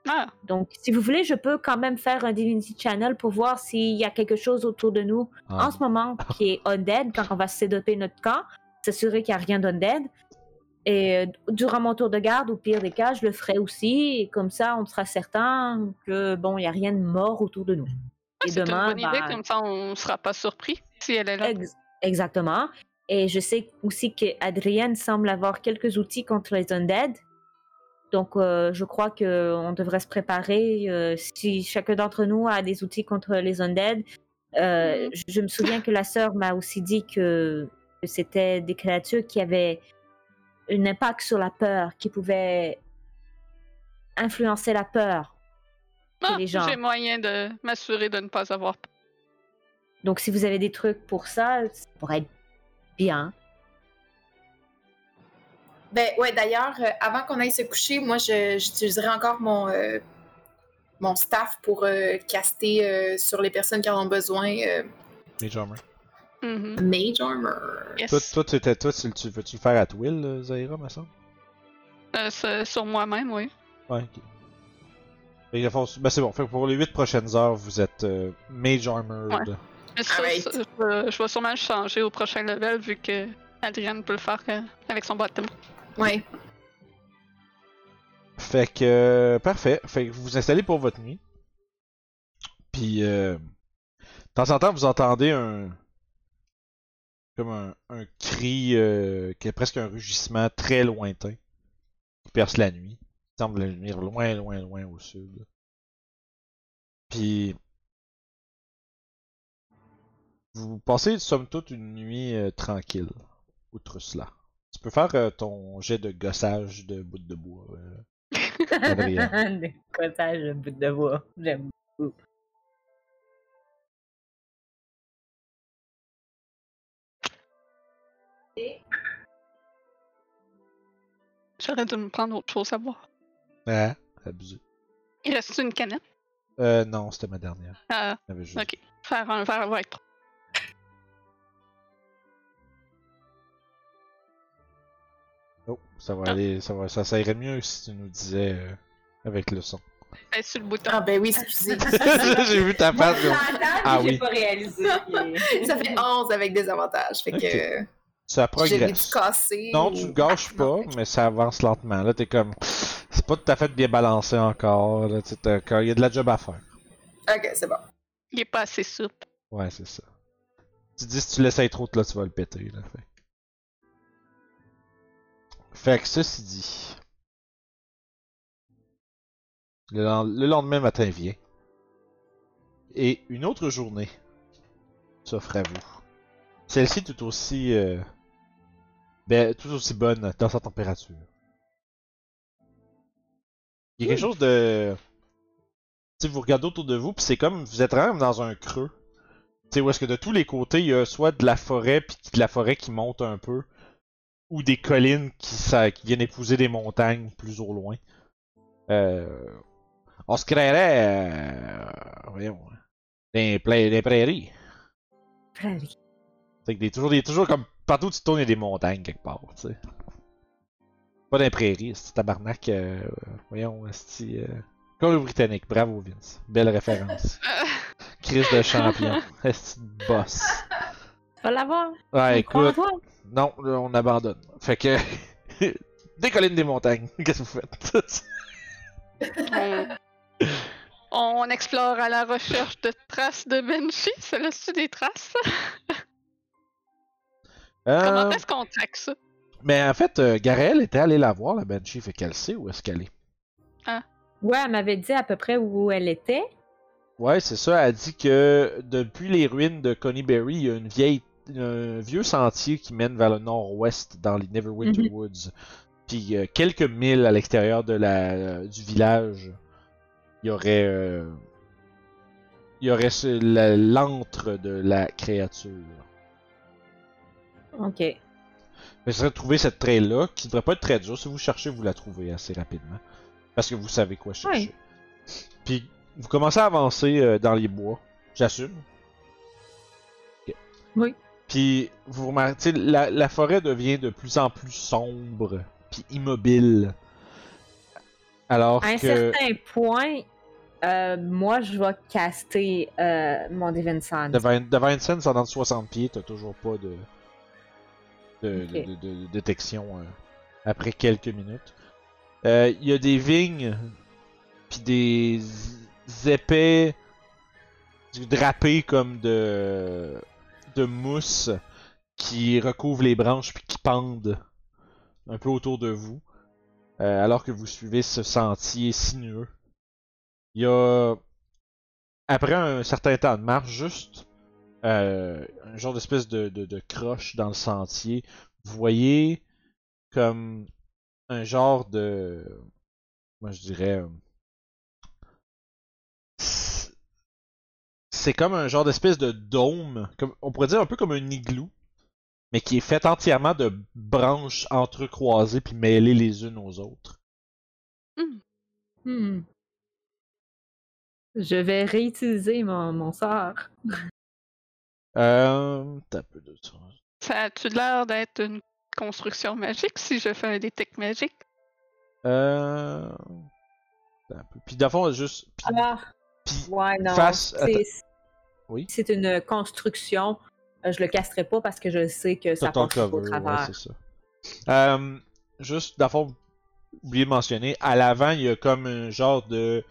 S2: Ah,
S3: Donc, si vous voulez, je peux quand même faire un Divinity Channel pour voir s'il y a quelque chose autour de nous
S1: Ah.
S3: en ce moment qui est undead quand on va sédoper notre camp, s'assurer qu'il n'y a rien d'undead. Et euh, durant mon tour de garde, au pire des cas, je le ferai aussi. Et comme ça, on sera certain que, bon, il n'y a rien de mort autour de nous. Et
S2: c'est une bonne idée,
S3: ben,
S2: comme ça on sera pas surpris si elle est là.
S3: Ex- exactement. Et je sais aussi qu'Adrienne semble avoir quelques outils contre les undead. Donc, euh, je crois qu'on devrait se préparer. euh, si chacun d'entre nous a des outils contre les undead. Euh,
S2: Mhm.
S3: je, je me souviens que la sœur m'a aussi dit que c'était des créatures qui avaient un impact sur la peur, qui pouvaient influencer la peur.
S2: Ah,
S3: les gens.
S2: J'ai moyen de m'assurer de ne pas avoir peur.
S3: Donc, si vous avez des trucs pour ça, ça pourrait être bien.
S4: Ben ouais, d'ailleurs, euh, avant qu'on aille se coucher, moi, je- j'utiliserai encore mon, euh, mon staff pour euh, caster euh, sur les personnes qui en ont besoin euh,
S1: Jammer.
S2: Mhm.
S4: Mage Armor.
S2: Yes.
S1: Toi, toi, tu, étais- toi tu, tu veux-tu le faire à Will, euh, Zaira, me semble?
S2: Euh, sur moi-même, oui.
S1: Ouais, ok. Ben, c'est bon. Fait que pour les 8 prochaines heures, vous êtes euh, Mage Armored.
S2: Mais ça, je, vais- je vais sûrement le changer au prochain level vu que Adrienne peut le faire euh, avec son bottom.
S4: Ouais.
S1: Fait que, euh, parfait. Fait que vous vous installez pour votre nuit. Puis, euh, de temps en temps, vous entendez un. Comme un, un cri, euh, qui est presque un rugissement très lointain. Qui perce la nuit. Il semble venir loin, loin, loin au sud. Puis. Vous passez, somme toute, une nuit euh, tranquille. Outre cela. Tu peux faire euh, ton jet de gossage de bout de bois. euh.
S3: Cottages de bout de bois. J'aime.
S2: J'aurais dû me prendre autre chose à boire.
S1: Ah, abusé.
S2: Il reste une canette?
S1: Euh, non, c'était ma dernière.
S2: Ah,
S1: juste-
S2: ok. Faire un verre va être trop.
S1: Oh, ça va aller, ça va, ça, ça irait mieux si tu nous disais euh, avec le son.
S2: Elle est sur le bouton.
S4: Ah ben oui, excusez.
S1: J'ai vu ta face. comme- Ah oui.
S3: j'ai pas réalisé.
S4: Ça fait 11 avec des avantages. Fait que
S1: Ok. Ça
S4: j'ai
S1: progresse.
S4: cassé.
S1: Non,
S4: ou-
S1: tu le gâches
S4: Ah,
S1: pas,
S4: non,
S1: mais ça avance lentement. Là, t'es comme. C'est pas tout à fait bien balancé encore. Là, Il y a de la job à faire.
S4: Ok, c'est bon.
S2: Il est pas assez souple.
S1: Ouais, c'est ça. Tu dis si tu l'essayes trop, là, tu vas le péter. Là, fait. fait que ceci dit. Le, len- le lendemain matin vient. Et une autre journée s'offre à vous. Celle-ci est tout aussi, euh, ben, tout aussi bonne dans sa température. Il y a quelque chose de, tu sais, vous regardez autour de vous, puis c'est comme vous êtes vraiment dans un creux. Tu sais, où est-ce que de tous les côtés, il y a soit de la forêt, puis de la forêt qui monte un peu, ou des collines qui, ça, qui viennent épouser des montagnes plus au loin. Euh, on se créerait, euh, voyons, des, pla- des prairies.
S3: Prairie.
S1: C'est que des, toujours, des, toujours comme partout où tu tournes, il y a des montagnes quelque part, tu sais. Pas des prairies, c'est tabarnak. Euh, voyons, c'est euh, Colombie-Britannique. Bravo Vince. Belle référence. Crise de champion. Est boss.
S3: Vas l'avoir.
S1: Ouais, écoute. Non, là, on abandonne. Fait que. des collines des montagnes. Qu'est-ce que vous faites?
S2: On... on explore à la recherche de traces de Banshee. Ça laisse-tu des traces? Comment
S1: Euh,
S2: est-ce qu'on traque ça?
S1: Mais en fait, euh, Garel était allé la voir, la Banshee. Fait qu'elle sait où est-ce qu'elle est.
S3: Ouais, elle m'avait dit à peu près où elle était.
S1: Ouais, c'est ça. Elle dit que depuis les ruines de Coneyberry, il y a une vieille, un vieux sentier qui mène vers le nord-ouest dans les Neverwinter
S3: Mhm.
S1: Woods. Puis euh, quelques milles à l'extérieur de la euh, du village, il y aurait, euh, il y aurait l'antre de la créature.
S3: Ok.
S1: Mais ce serait de trouver cette trail-là, qui devrait pas être très dur. Si vous cherchez, vous la trouvez assez rapidement. Parce que vous savez quoi chercher. Puis, vous commencez à avancer euh, dans les bois. J'assume.
S3: Oui.
S1: Puis, vous remarquez, la, la forêt devient de plus en plus sombre, puis immobile. Alors
S3: À un
S1: que...
S3: certain point, euh, moi, je vais caster euh, mon Divine Sense.
S1: Devant, devant une scène dans 60 pieds, t'as toujours pas de, de, détection euh, après quelques minutes. Euh, Il y a des vignes, puis des épais drapés comme de, de mousse qui recouvrent les branches puis qui pendent un peu autour de vous, euh, alors que vous suivez ce sentier sinueux. Il y a après un certain temps de marche, juste euh, un genre d'espèce de, de, de croche dans le sentier, vous voyez comme un genre de. Moi je dirais. euh, c'est- comme un genre d'espèce de dôme, comme, on pourrait dire un peu comme un igloo, mais qui est fait entièrement de branches entrecroisées puis mêlées les unes aux autres.
S3: Hmm. Je vais réutiliser mon, mon sort.
S1: Euh. T'as un peu de ça.
S2: Ça a-tu l'air d'être une construction magique si je fais un détect magique?
S1: Euh. t'as un peu. Puis d'abord, juste. Puis,
S3: Ah,
S1: puis
S3: ouais, non.
S1: face-
S3: c'est-
S1: Oui?
S3: C'est une construction. euh, je le casterai pas parce que je sais que ça passe au
S1: ouais,
S3: travers.
S1: c'est ça. Euh, juste, d'abord, oublié de mentionner, à l'avant, il y a comme un genre de,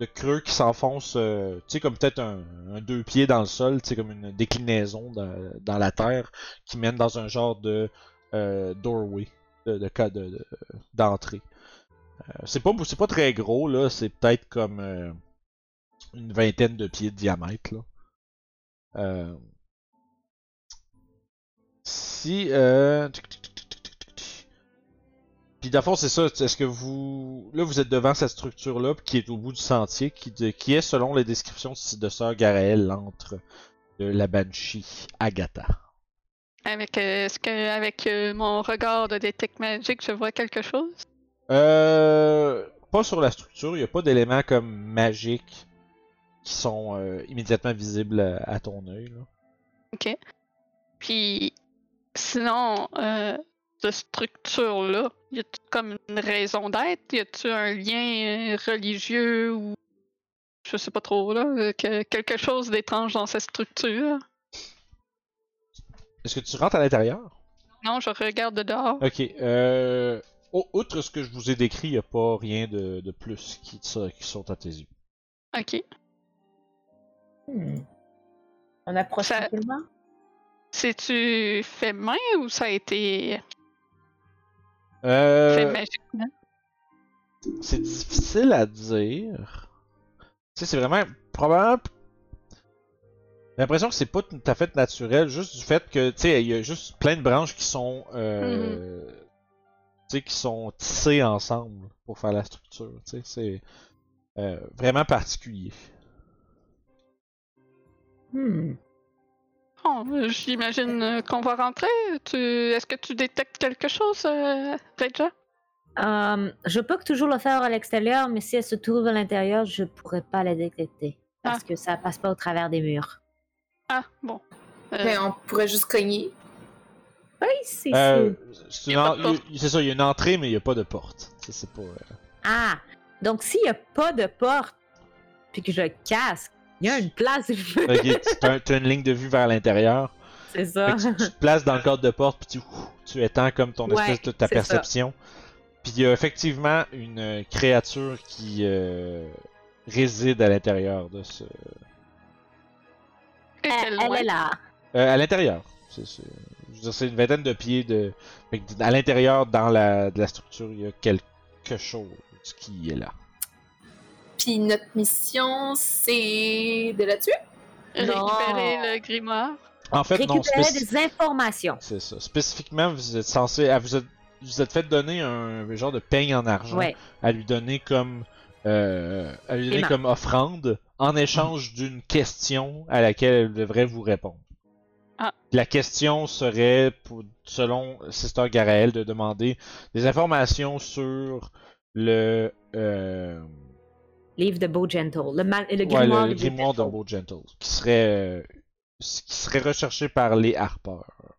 S1: de creux qui s'enfonce, euh, tu sais, comme peut-être un, deux pieds dans le sol, tu sais, comme une déclinaison dans, la terre qui mène dans un genre de euh, doorway, de, de d'entrée. Euh, c'est pas, c'est pas très gros, là, c'est peut-être comme une vingtaine de pieds de diamètre, là. Si. Tic, tic. Puis d'abord, c'est ça. Est-ce que vous. Là, vous êtes devant cette structure-là, qui est au bout du sentier, qui, de- qui est, selon les descriptions de Sœur Garaël, l'antre de la Banshee Agatha?
S2: Avec, euh, est-ce que avec euh, mon regard de détect magique, je vois quelque chose?
S1: Euh. Pas sur la structure, il n'y a pas d'éléments comme magiques qui sont euh, immédiatement visibles à, à ton œil. là.
S2: Ok. Puis, sinon, euh, cette structure-là, y a-tu comme une raison d'être? Y a-tu un lien euh, religieux ou je sais pas trop là, euh, que quelque chose d'étrange dans cette structure?
S1: Est-ce que tu rentres à l'intérieur?
S2: Non, je regarde de dehors.
S1: Ok. Euh, outre ce que je vous ai décrit, il n'y a pas rien de, de plus qui, ça- qui sont à tes yeux.
S2: Ok.
S3: Hmm. On approche
S2: Ça-? C'est-tu fait main ou ça a été
S1: Euh,
S2: magiquement?
S1: c'est difficile à dire. Tu sais, c'est vraiment probablement. J'ai l'impression que c'est pas tout à fait naturel, juste du fait que, tu sais, il y a juste plein de branches qui sont, euh,
S2: Mm-hmm.
S1: tu sais, qui sont tissées ensemble pour faire la structure, tu sais, c'est euh, vraiment particulier.
S3: Hmm.
S2: Bon, j'imagine qu'on va rentrer. Tu... Est-ce que tu détectes quelque chose, euh, Reja?
S3: Euh, je peux toujours le faire à l'extérieur, mais si elle se trouve à l'intérieur, je pourrais pas la détecter. Parce que ça passe pas au travers des murs.
S2: Ah, bon. Euh,
S4: Mais on pourrait juste cogner.
S3: Oui, c'est
S1: Euh,
S3: c'est-
S1: ça, il y a une entrée, mais il n'y a pas de porte. Pas. euh,
S3: Ah! Donc, s'il n'y a pas de porte, puis que je casse, il y a une place où je peux.
S1: Ok, tu as, une ligne de vue vers l'intérieur.
S3: C'est ça.
S1: tu, tu te places dans le cadre de porte, puis tu, tu étends comme ton
S3: Ouais,
S1: espèce de ta perception. Puis il y a effectivement une créature qui euh, réside à l'intérieur de ce.
S3: Elle, elle est là.
S1: Euh, à l'intérieur. C'est, c'est- je veux dire, c'est une vingtaine de pieds de. à l'intérieur, dans la, de la structure, il y a quelque chose qui est là.
S4: Puis notre mission, c'est de la tuer?
S2: Récupérer
S3: Non.
S2: le grimoire.
S1: En fait, non,
S3: Récupérer
S1: spéc-
S3: des informations.
S1: c'est ça. Spécifiquement, vous êtes censé. Vous êtes, vous êtes fait donner un genre de peigne en argent
S3: Ouais.
S1: à lui donner comme. euh, à lui donner comme offrande en échange d'une question à laquelle elle devrait vous répondre.
S2: Ah.
S1: La question serait, pour- selon Sister Garaël, de demander des informations sur le. euh,
S3: Livre de Beau Gentle. Le, le
S1: Ouais,
S3: grimoire,
S1: le, le
S3: de
S1: grimoire de
S3: Gentle.
S1: Beau Gentle, qui serait, euh, qui serait recherché par les harpeurs.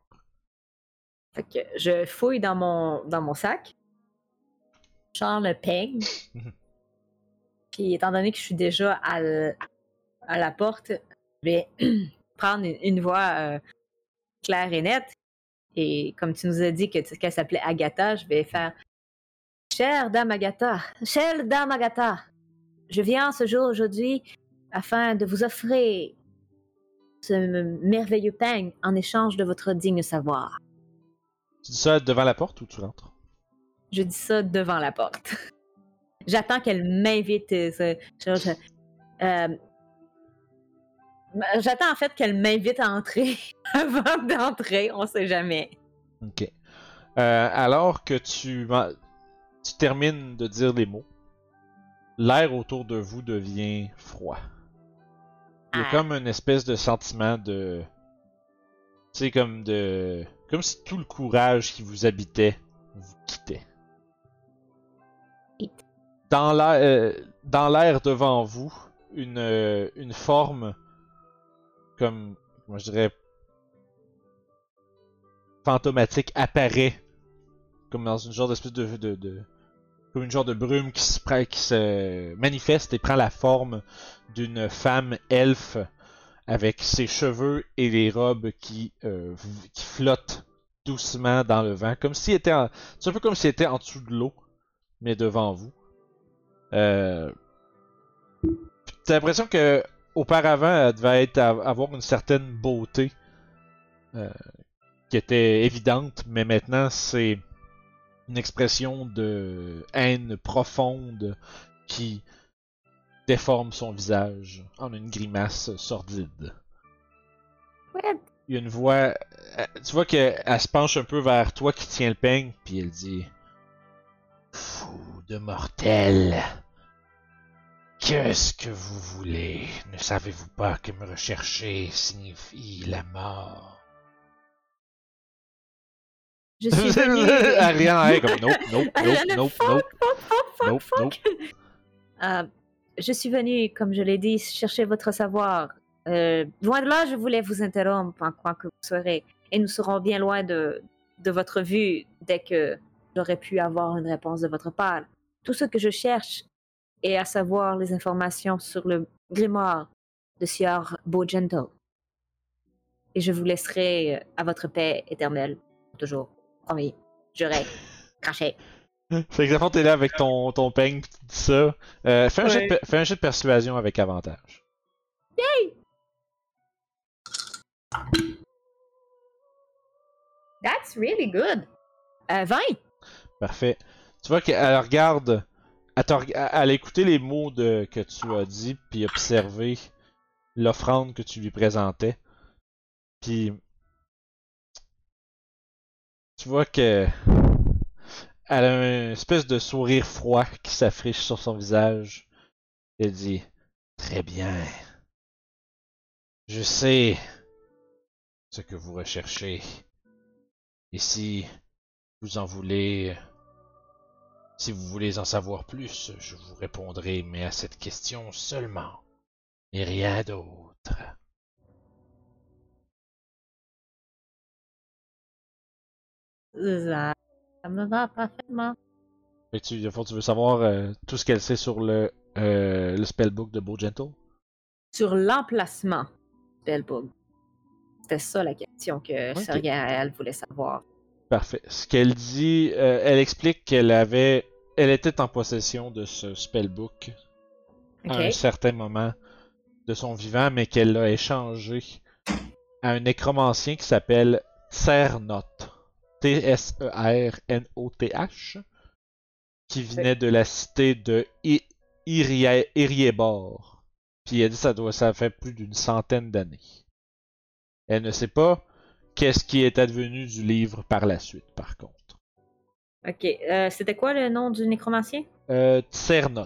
S3: Fait que je fouille dans mon, dans mon sac. Peigne.
S1: Mhm.
S3: Puis étant donné que je suis déjà à, la porte, je vais prendre une, une voix euh, claire et nette. Et comme tu nous as dit que- qu'elle s'appelait Agatha, je vais faire Chère Dame Agatha, chère Dame Agatha, je viens ce jour aujourd'hui afin de vous offrir ce merveilleux peigne en échange de votre digne savoir.
S1: Tu dis ça devant la porte ou tu rentres?
S3: Je dis ça devant la porte. J'attends qu'elle m'invite. euh, euh, J'attends en fait qu'elle m'invite à entrer avant d'entrer, on sait jamais.
S1: Ok. Euh, alors que tu, tu termines de dire les mots, l'air autour de vous devient froid. Il y a
S3: Ah.
S1: comme une espèce de sentiment de. Sais, comme de. Comme si tout le courage qui vous habitait vous quittait.
S3: It.
S1: Dans l'air, euh, dans l'air devant vous, une, euh, une forme comme. Moi je dirais. fantomatique apparaît. Comme dans une genre d'espèce de, de, de- Comme une genre de brume qui se, manifeste et prend la forme d'une femme elfe avec ses cheveux et les robes qui, euh, qui flottent doucement dans le vent, comme s'il était en... c'est un peu comme s'il était en dessous de l'eau, mais devant vous. Euh... T'as l'impression que auparavant, elle devait être avoir une certaine beauté euh, qui était évidente, mais maintenant c'est une expression de haine profonde qui déforme son visage en une grimace sordide.
S3: Ouais.
S1: Il y a une voix. euh, Tu vois qu'elle elle se penche un peu vers toi qui tiens le peigne, puis elle dit Fou de mortel. Qu'est-ce que vous voulez? Ne savez-vous pas que me rechercher signifie la mort?
S3: Je suis venue.
S1: Ariane, est comme nope, nope, nope,
S3: je suis venue, comme je l'ai dit, chercher votre savoir. Euh, loin de là, je voulais vous interrompre en croyant que vous serez. Et nous serons bien loin de, de votre vue dès que j'aurai pu avoir une réponse de votre part. Tout ce que je cherche est à savoir les informations sur le grimoire de Sieur Beaugentle. Et je vous laisserai à votre paix éternelle. Toujours. Promis. Juré. Craché.
S1: Fait que t'es là avec ton, ton peigne, pis tu dis ça. Euh, fais, un jet de,
S3: Ouais.
S1: per- fais un jet de persuasion avec avantage.
S3: That's really good. Euh, 20.
S1: Parfait. Tu vois qu'elle regarde, elle, elle a écouté les mots de, que tu as dit, puis observé l'offrande que tu lui présentais. Puis tu vois que elle a une espèce de sourire froid qui s'affiche sur son visage. Elle dit Très bien. Je sais ce que vous recherchez. Et si vous en voulez, si vous voulez en savoir plus, je vous répondrai, mais à cette question seulement, et rien d'autre.
S3: Ça, ça me va parfaitement.
S1: Fait que tu, veux savoir euh, tout ce qu'elle sait sur le, euh, le spellbook de Beau Gentle?
S3: Sur l'emplacement, Spellbook. C'était ça la question que
S1: Ok.
S3: Soria, elle voulait savoir.
S1: Parfait. Ce qu'elle dit, euh, elle explique qu'elle avait, elle était en possession de ce spellbook
S3: Ok.
S1: à un certain moment de son vivant, mais qu'elle l'a échangé à un nécromancien qui s'appelle Tsernot. E T-S-E-R-N-O-T-H. Qui venait de la cité de Iriebor. Puis elle dit que ça doit, ça fait plus d'une centaine d'années. Elle ne sait pas qu'est-ce qui est advenu du livre par la suite, par contre.
S3: Ok. euh, C'était quoi le nom du nécromancien?
S1: Euh, Tsernot.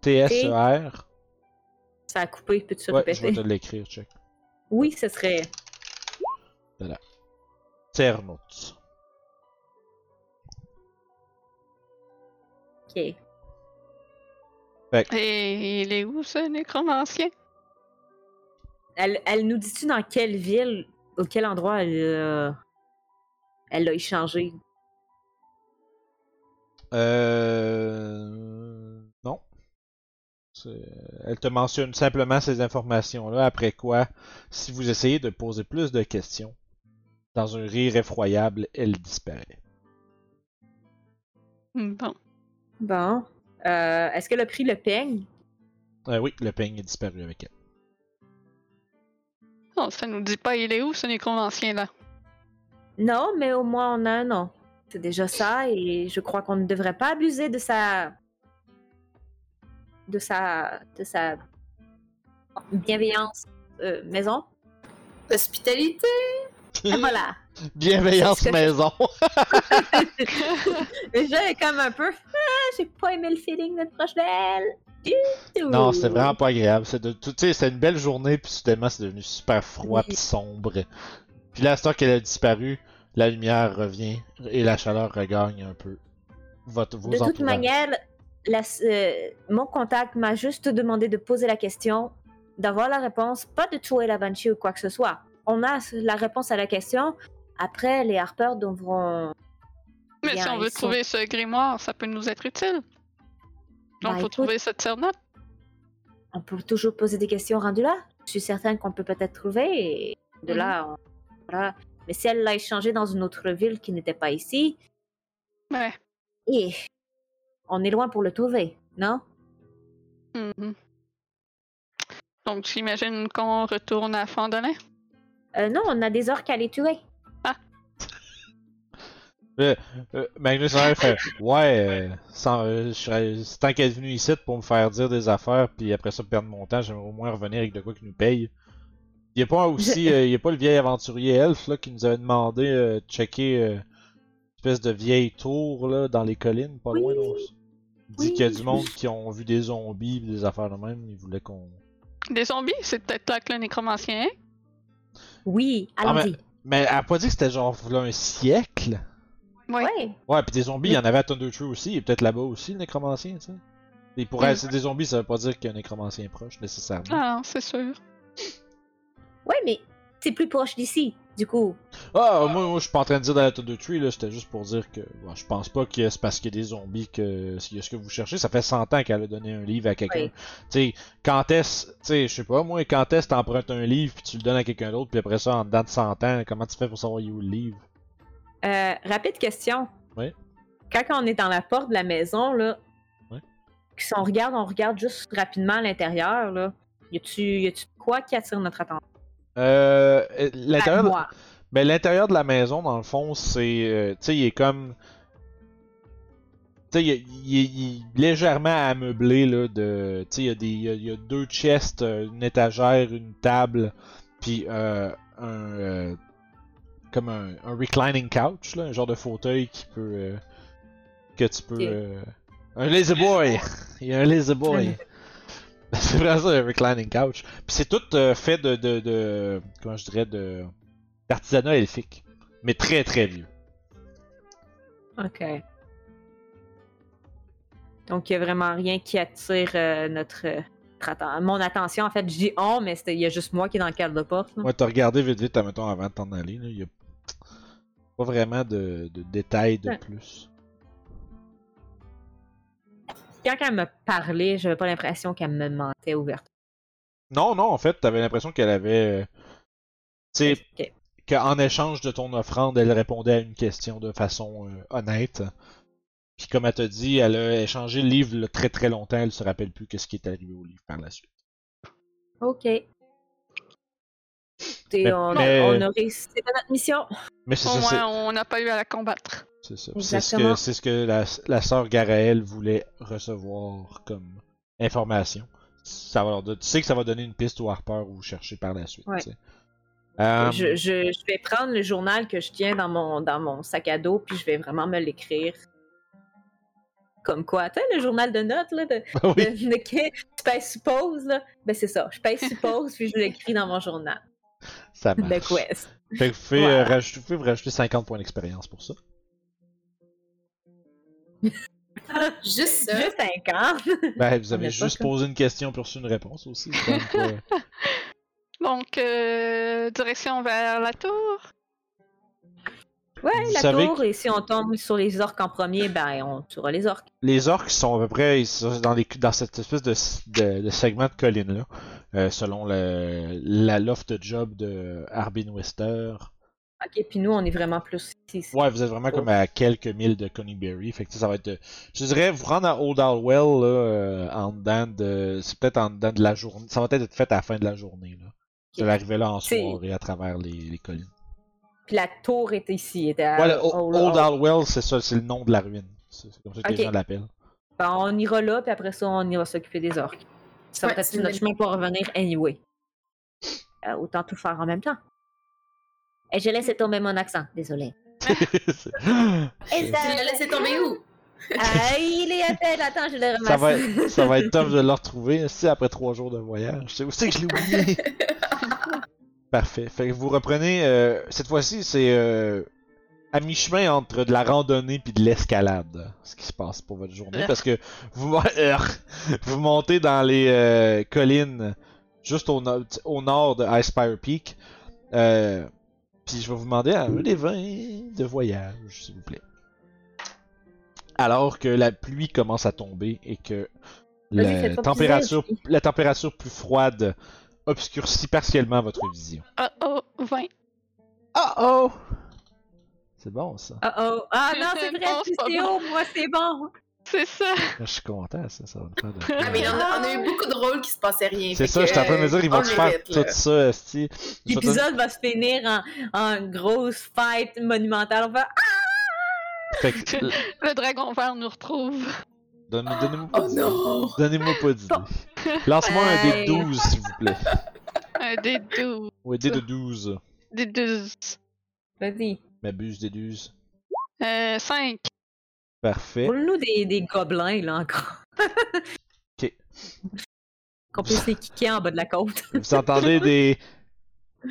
S1: T-S-E-R.
S3: Ça a coupé, peux-tu
S1: Ouais, je vais
S3: répéter?
S1: te l'écrire, check.
S3: Oui, ce serait.
S1: Tsernot.
S3: Ok.
S2: Et il est où ce nécromancien?
S3: Elle, elle nous dit-tu dans quelle ville, ou quel endroit elle, euh, elle l'a échangé?
S1: Euh... Non. Elle te mentionne simplement ces informations-là, après quoi, si vous essayez de poser plus de questions, dans un rire effroyable, elle disparaît.
S2: Bon.
S3: Bon. Euh, Est-ce qu'elle a pris le peigne?
S1: Euh, oui, le peigne est disparu avec elle.
S2: Non, ça nous dit pas il est où ce nécromancien-là?
S3: Non, mais au moins on a un nom. C'est déjà ça, et je crois qu'on ne devrait pas abuser de sa. de sa. de sa. bienveillance euh, maison.
S4: Hospitalité.
S3: Voilà.
S1: Bienveillance
S3: C'est
S1: maison!
S3: J'ai comme un peu. Ah, j'ai pas aimé le feeling d'être proche d'elle.
S1: Non, c'était vraiment pas agréable. C'est de, tout- tu sais, c'était une belle journée, puis soudainement, c'est devenu super froid puis sombre. Puis là, à qu'elle a disparu, la lumière revient et la chaleur regagne un peu. Votre, vos
S3: De toute
S1: entourages.
S3: manière, la- euh, mon contact m'a juste demandé de poser la question, d'avoir la réponse, pas de tuer la Banshee ou quoi que ce soit. On a la réponse à la question. Après, les harpeurs devront.
S2: Mais si on veut trouver ce grimoire, ça peut nous être utile.
S3: Bah,
S2: Donc, faut
S3: écoute.
S2: trouver cette.
S3: On peut toujours poser des questions rendues là. Je suis certaine qu'on peut peut-être trouver. Et de
S2: Mhm.
S3: là, on- voilà. Mais si elle l'a échangé dans une autre ville qui n'était pas ici,
S2: Ouais.
S3: et on est loin pour le trouver, non?
S2: Mhm. Donc, j'imagine qu'on retourne à Fandolin.
S3: Euh, non, on a des orques à les tuer.
S1: Euh, Magnus Henry fait Ouais, euh, sans, euh, je tant qu'elle est venue ici pour me faire dire des affaires, puis après ça perdre mon temps, j'aimerais au moins revenir avec de quoi qui nous paye. Il y a pas aussi, euh, y a pas le vieil aventurier elfe là, qui nous avait demandé euh, de checker euh, une espèce de vieille tour là, dans les collines, pas loin. Là. Il dit
S3: Oui.
S1: qu'il y a du monde qui ont vu des zombies, des affaires de même. Il voulait qu'on.
S2: Des zombies, c'est peut-être là que le nécromancien
S3: Oui,
S1: Ah,
S3: allons-y.
S1: Mais elle a pas dit que c'était genre v'là un siècle?
S2: Oui.
S3: Ouais.
S1: Ouais, puis des zombies, il y en avait à Thunder Tree aussi, et peut-être là-bas aussi, le nécromancien, tu sais. Et pour elle, c'est des zombies, ça veut pas dire qu'il y a un nécromancien proche, nécessairement.
S2: Ah, c'est sûr.
S3: Ouais, mais c'est plus proche d'ici, du coup.
S1: Ah, moi, moi je suis pas en train de dire Thunder Tree, là, c'était juste pour dire que bon, je pense pas que c'est parce qu'il y a des zombies que s'il y a ce que vous cherchez. Ça fait 100 ans qu'elle a donné un livre à quelqu'un.
S3: Oui.
S1: Tu sais, quand est-ce, tu sais, je sais pas, moi, quand est-ce t'empruntes un livre puis tu le donnes à quelqu'un d'autre, puis après ça, en dedans de 100 ans, comment tu fais pour savoir où le livre?
S3: Euh, rapide question.
S1: Oui.
S3: Quand on est dans la porte de la maison, là,
S1: Oui.
S3: si on regarde, on regarde juste rapidement à l'intérieur, là. Y a-tu de quoi qui attire notre attention?
S1: Euh, l'intérieur,
S3: moi.
S1: Ben, l'intérieur de la maison, dans le fond, c'est. euh, tu sais, il est comme. Tu sais, il, est- il est- il est légèrement ameublé, là, de... Tu sais, il y, a des- il y a- deux chests, une étagère, une table, puis euh, un... euh, comme un, un reclining couch, là, un genre de fauteuil qui peut... que tu peux... Un lazy boy! Il y a un lazy boy! c'est vraiment ça, un reclining couch. Puis c'est tout euh, fait de, de, de... Comment je dirais, de... D'artisanat elfique. Mais très très vieux.
S3: Ok. Donc, il n'y a vraiment rien qui attire euh, notre, euh, atten- mon attention. En fait, je dis on, mais il y a juste moi qui est dans le cadre de porte. là.
S1: Ouais, t'as regardé vite vite, mettons, avant de t'en aller. Il y a pas vraiment de, de détails de
S3: Ouais.
S1: plus.
S3: Quand elle me parlait, j'avais pas l'impression qu'elle me mentait ouverte.
S1: Non, non, en fait, t'avais l'impression qu'elle avait. euh, Tu sais, qu'en échange de ton offrande, elle répondait à une question de façon euh, honnête. Puis comme elle t'a dit, elle a échangé le livre là, très très longtemps, elle se rappelle plus qu'est-ce qui est arrivé au livre par la suite.
S3: Ok.
S1: Mais-
S3: on,
S1: mais-
S3: on a réussi à notre mission.
S1: Mais c'est
S2: Au moins, on n'a pas eu à la combattre.
S1: C'est ça. C'est ce que, c'est ce que la, la sœur Garaël voulait recevoir comme information. Ça va leur tu sais que ça va donner une piste au Harper ou chercher par la suite.
S3: Ouais.
S1: Euh,
S3: Je, je- je vais prendre le journal que je tiens dans mon, dans mon sac à dos, puis je vais vraiment me l'écrire. Comme quoi, tu le journal de notes, là, de,
S1: oui.
S3: de, de que tu payes suppose, là. Ben, c'est ça. Je paye suppose, puis je l'écris dans mon journal
S1: Ça
S3: de
S1: marche.
S3: Quest.
S1: Fait que vous pouvez,
S3: Voilà.
S1: euh, rajouter, vous pouvez vous rajouter 50 points d'expérience pour ça.
S4: Juste ça.
S3: Juste 50.
S1: Ben, vous avez juste
S3: comme-
S1: posé une question pour reçu une réponse aussi.
S2: Donc, euh, direction vers la tour.
S3: Ouais,
S1: Vous
S3: la
S1: savez
S3: tour, et si on tombe sur les orques en premier, ben, on tuera les orques.
S1: Les orques sont à peu près ils sont dans, les, dans cette espèce de, de, de segment de colline-là, euh, selon le, la loft job de Arbin Wester.
S3: Ok, puis nous, on est vraiment plus ici.
S1: Ouais, vous êtes vraiment comme à quelques milles de Coneyberry. Fait que ça va être. euh, Je dirais, vous rendre à Old Hallwell, là, euh, en dedans de. C'est peut-être en dedans de la journée. Ça va peut-être être fait à la fin de la journée, là. Vous allez arriver là en soirée à travers les, les collines.
S3: Puis la tour est ici. Était à
S1: Ouais, le O-
S3: Old-
S1: Hallwell, c'est ça, c'est le nom de la ruine. C'est comme ça que
S3: Ok.
S1: les gens l'appellent.
S3: Ben, on ira là, puis après ça, on ira s'occuper des orques. Ça va
S4: Ouais,
S3: être notre chemin pour revenir anyway. Euh, autant tout faire en même temps. Et je laisse tomber mon accent, désolé. Et
S4: Tu l'as laissé tomber où?
S3: Ah, il est à peine, attends, je
S1: ça, va
S3: ramassé.
S1: être, ça va être tough de le retrouver si après trois jours de voyage. C'est où c'est que je l'ai oublié? Parfait. Fait que vous reprenez. euh, cette fois-ci, c'est euh, à mi-chemin entre de la randonnée puis de l'escalade, ce qui se passe pour votre journée, parce que vous, vous montez dans les euh, collines juste au, no- au nord de Icespire Peak. Euh, puis je vais vous demander un des 20 de voyage, s'il vous plaît. Alors que la pluie commence à tomber et que la température, la température plus froide obscurcit partiellement votre vision.
S2: Oh oh, 20.
S1: Oh oh! C'est bon ça.
S3: Oh oh. Ah non, c'est vrai,
S2: c'est
S3: haut, moi c'est bon.
S2: C'est ça.
S1: Je suis content, ça, ça va me faire de...
S4: Ah, mais on a, on a eu beaucoup de rôles qui se passaient rien.
S1: C'est ça,
S4: que,
S1: je suis en train de me dire, ils vont faire tout ça, esti.
S3: L'épisode va se finir en, en grosse fête monumentale. On va
S1: Fait que,
S2: Le dragon vert nous retrouve.
S1: donne- Donnez-moi pas
S4: Oh
S1: d'idée.
S4: non!
S1: Donnez-moi pas d'idée. Lance-moi un dé
S3: Hey.
S1: de 12, s'il vous plaît.
S2: Un des 12.
S1: Ou un dé de 12.
S2: Des 12.
S3: Vas-y.
S1: M'abuse des 12.
S2: Euh, 5.
S1: Parfait.
S3: Roule-nous des, des gobelins, là, encore.
S1: Ok.
S3: Qu'on puisse les kicker en bas de la côte.
S1: Vous entendez des.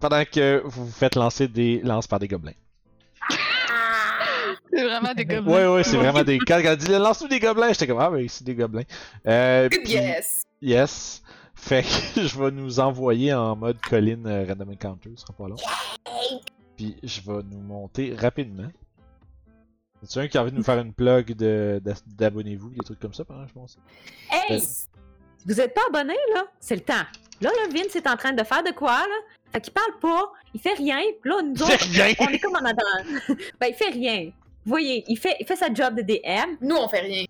S1: Pendant que vous vous faites lancer des lances par des gobelins.
S2: C'est vraiment des gobelins.
S1: Ouais, ouais, c'est vraiment des. Quand elle dit lance-nous des gobelins, j'étais comme Ah, ben c'est des gobelins. Euh, puis-
S4: guess!
S1: Yes. Fait que je vais nous envoyer en mode colline euh, Random Encounter, ce sera pas long. Puis je vais nous monter rapidement. Y'a un qui a envie de nous faire une plug de, d'abonnez-vous, des trucs comme ça je pense?
S3: Hey!
S1: Euh.
S3: Vous êtes pas abonnés, là? C'est le temps. Là, là, Vince est en train de faire de quoi, là? Fait qu'il parle pas, il fait rien, puis là, nous
S1: C'est
S3: autres,
S1: rien!
S3: on est comme en attendant. ben, il fait rien. Vous voyez, il fait, il fait sa job de DM.
S4: Nous, on fait rien.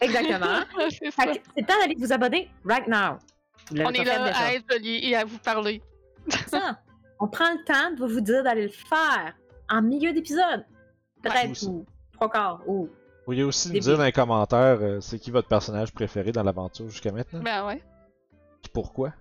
S3: Exactement.
S2: C'est ça.
S3: Fait que c'est le temps d'aller vous abonner right now. Vous
S2: On est là
S3: déjà.
S2: à être joli et à vous parler.
S3: ça. On prend le temps de vous dire d'aller le faire en milieu d'épisode. Peut-être
S1: Ouais.
S3: vous Trois quarts. Ouh.
S1: Vous pourriez aussi nous dire dans les commentaires euh, c'est qui votre personnage préféré dans l'aventure jusqu'à maintenant?
S2: Ben ouais.
S1: Pourquoi?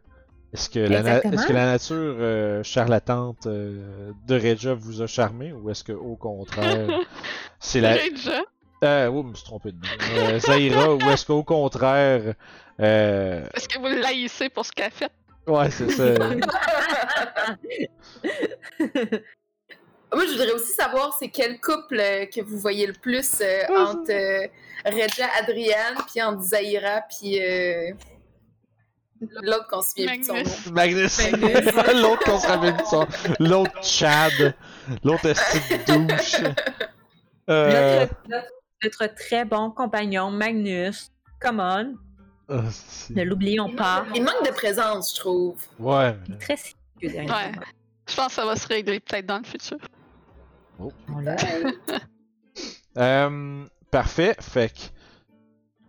S1: Est-ce que, la na-
S3: Exactement.
S1: est-ce que la nature euh, charlatante euh, de Regia vous a charmé ou est-ce que au contraire c'est la.
S2: Déjà.
S1: Euh, oui, je me suis trompé de nom. Euh, Zaira ou est-ce qu'au contraire. Euh...
S2: Est-ce que vous le laïssez pour ce qu'elle a fait?
S1: Ouais, c'est ça.
S4: Moi, je voudrais aussi savoir c'est quel couple euh, que vous voyez le plus euh,
S1: Ah,
S4: entre euh, Regia Adrienne, puis entre Zaira, puis euh, l'autre qu'on se souvient plus de son nom.
S2: Magnus.
S1: Magnus.
S4: Magnus.
S1: L'autre qu'on se rappelle de son. L'autre Chad. L'autre esti de douche. Euh...
S3: Notre, notre- notre très bon compagnon, Magnus. Come on.
S1: ah.
S3: Ne l'oublions pas.
S4: Il manque de présence, je trouve.
S1: Ouais.
S3: Il est très sérieux dernièrement.
S2: Ouais. Je pense que ça va se régler peut-être dans le futur.
S3: On l'a-
S1: Euh, parfait. Fait que.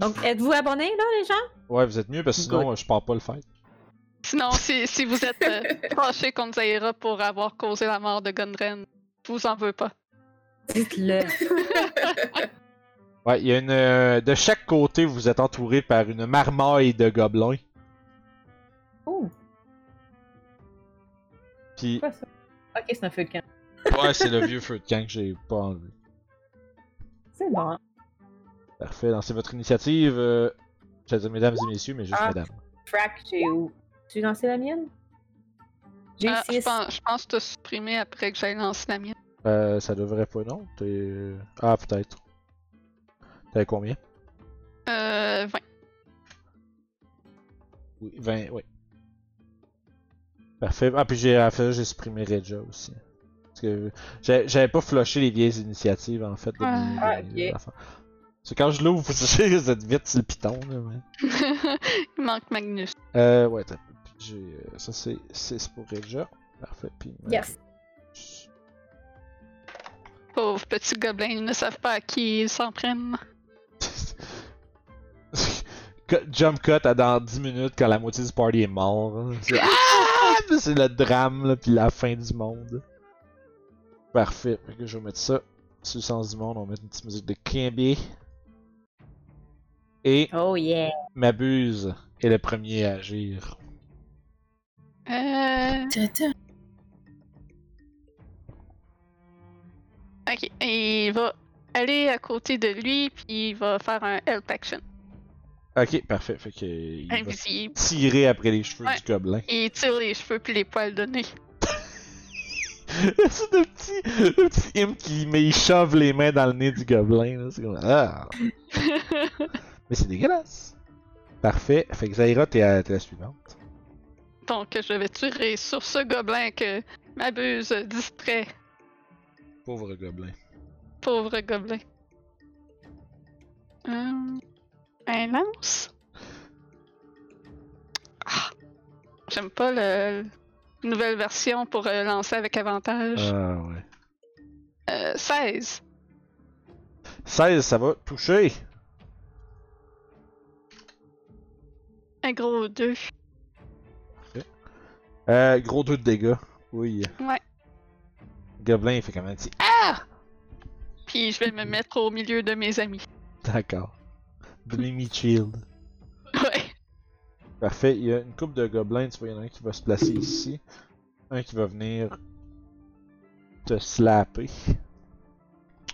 S3: Donc, êtes-vous abonnés, là, les gens?
S1: Ouais, vous êtes mieux parce que sinon,
S3: Good.
S1: euh, je pars pas le faire.
S2: Sinon, si, si vous êtes euh, fâché contre Zaira pour avoir causé la mort de Gundren, je vous en veux pas.
S3: Dites-le.
S1: Ouais, il y a une. euh, de chaque côté, vous êtes entouré par une marmaille de gobelins.
S3: Oh,
S1: Puis,
S3: quoi ça? Ok, c'est un feu de camp.
S1: Ouais, c'est le vieux feu de camp que j'ai pas enlevé.
S3: C'est bon.
S1: Parfait. Lancez votre initiative. Euh... J'allais dire mesdames et messieurs, mais juste
S3: Ah.
S1: mesdames.
S3: Frac, j'ai où? Tu lancé la mienne? J'ai
S2: Ah, je,
S3: 6.
S2: pense, je pense que t'as supprimé après que j'aille lancer la mienne.
S1: Euh, ça devrait pas, non? T'es. Ah, peut-être. T'avais combien?
S2: Euh, 20.
S1: Oui, 20, oui. Parfait. Ah, puis j'ai, j'ai supprimé Regia aussi. Parce que j'avais pas flushé les vieilles initiatives, en fait. De
S2: Ah.
S1: mes-
S3: Ah.
S1: C'est quand je l'ouvre, vous êtes vite sur le piton, là, mais...
S2: Il manque Magnus.
S1: Euh, ouais, j'ai... euh, Ça, c'est 6 pour Regia. Parfait, puis...
S3: Yes.
S2: Pauvres petits gobelins, ils ne savent pas à qui ils s'en prennent.
S1: Cut- Jump cut à dans 10 minutes quand la moitié du party est mort. hein. C'est ah! C'est le drame, là, puis la fin du monde. Parfait. Fait que je vais mettre ça sur le sens du monde. On va mettre une petite musique de Kimby. Et
S3: Oh yeah.
S1: M'abuse est le premier à agir.
S2: Euh... Ok, il va aller à côté de lui, puis il va faire un help action.
S1: Ok, parfait. Fait que il va
S2: Invisible.
S1: tirer après les cheveux
S2: Ouais.
S1: du gobelin.
S2: Et il tire les cheveux puis les poils de nez.
S1: c'est le petit, le petit imp qui mais il shove les mains dans le nez du gobelin. là. C'est comme ah. Mais c'est dégueulasse. Parfait. Fait que Zaira, t'es à- t'es la suivante.
S2: Donc, je vais tirer sur ce gobelin que m'abuse distrait?
S1: Pauvre gobelin.
S2: Pauvre gobelin. Hum, un lance? Ah, J'aime pas le nouvelle version pour euh, lancer avec avantage.
S1: Ah ouais.
S2: Euh, 16.
S1: 16, ça va toucher.
S2: Un gros 2.
S1: Euh, gros 2 de dégâts. Oui.
S2: Ouais.
S1: Gobelin, il fait quand même petit.
S2: Ah! Puis je vais me mettre au milieu de mes amis.
S1: D'accord. Demi shield.
S2: Ouais.
S1: Parfait. Il y a une coupe de gobelins. Tu vois, il y en a un qui va se placer ici. Un qui va venir te slapper.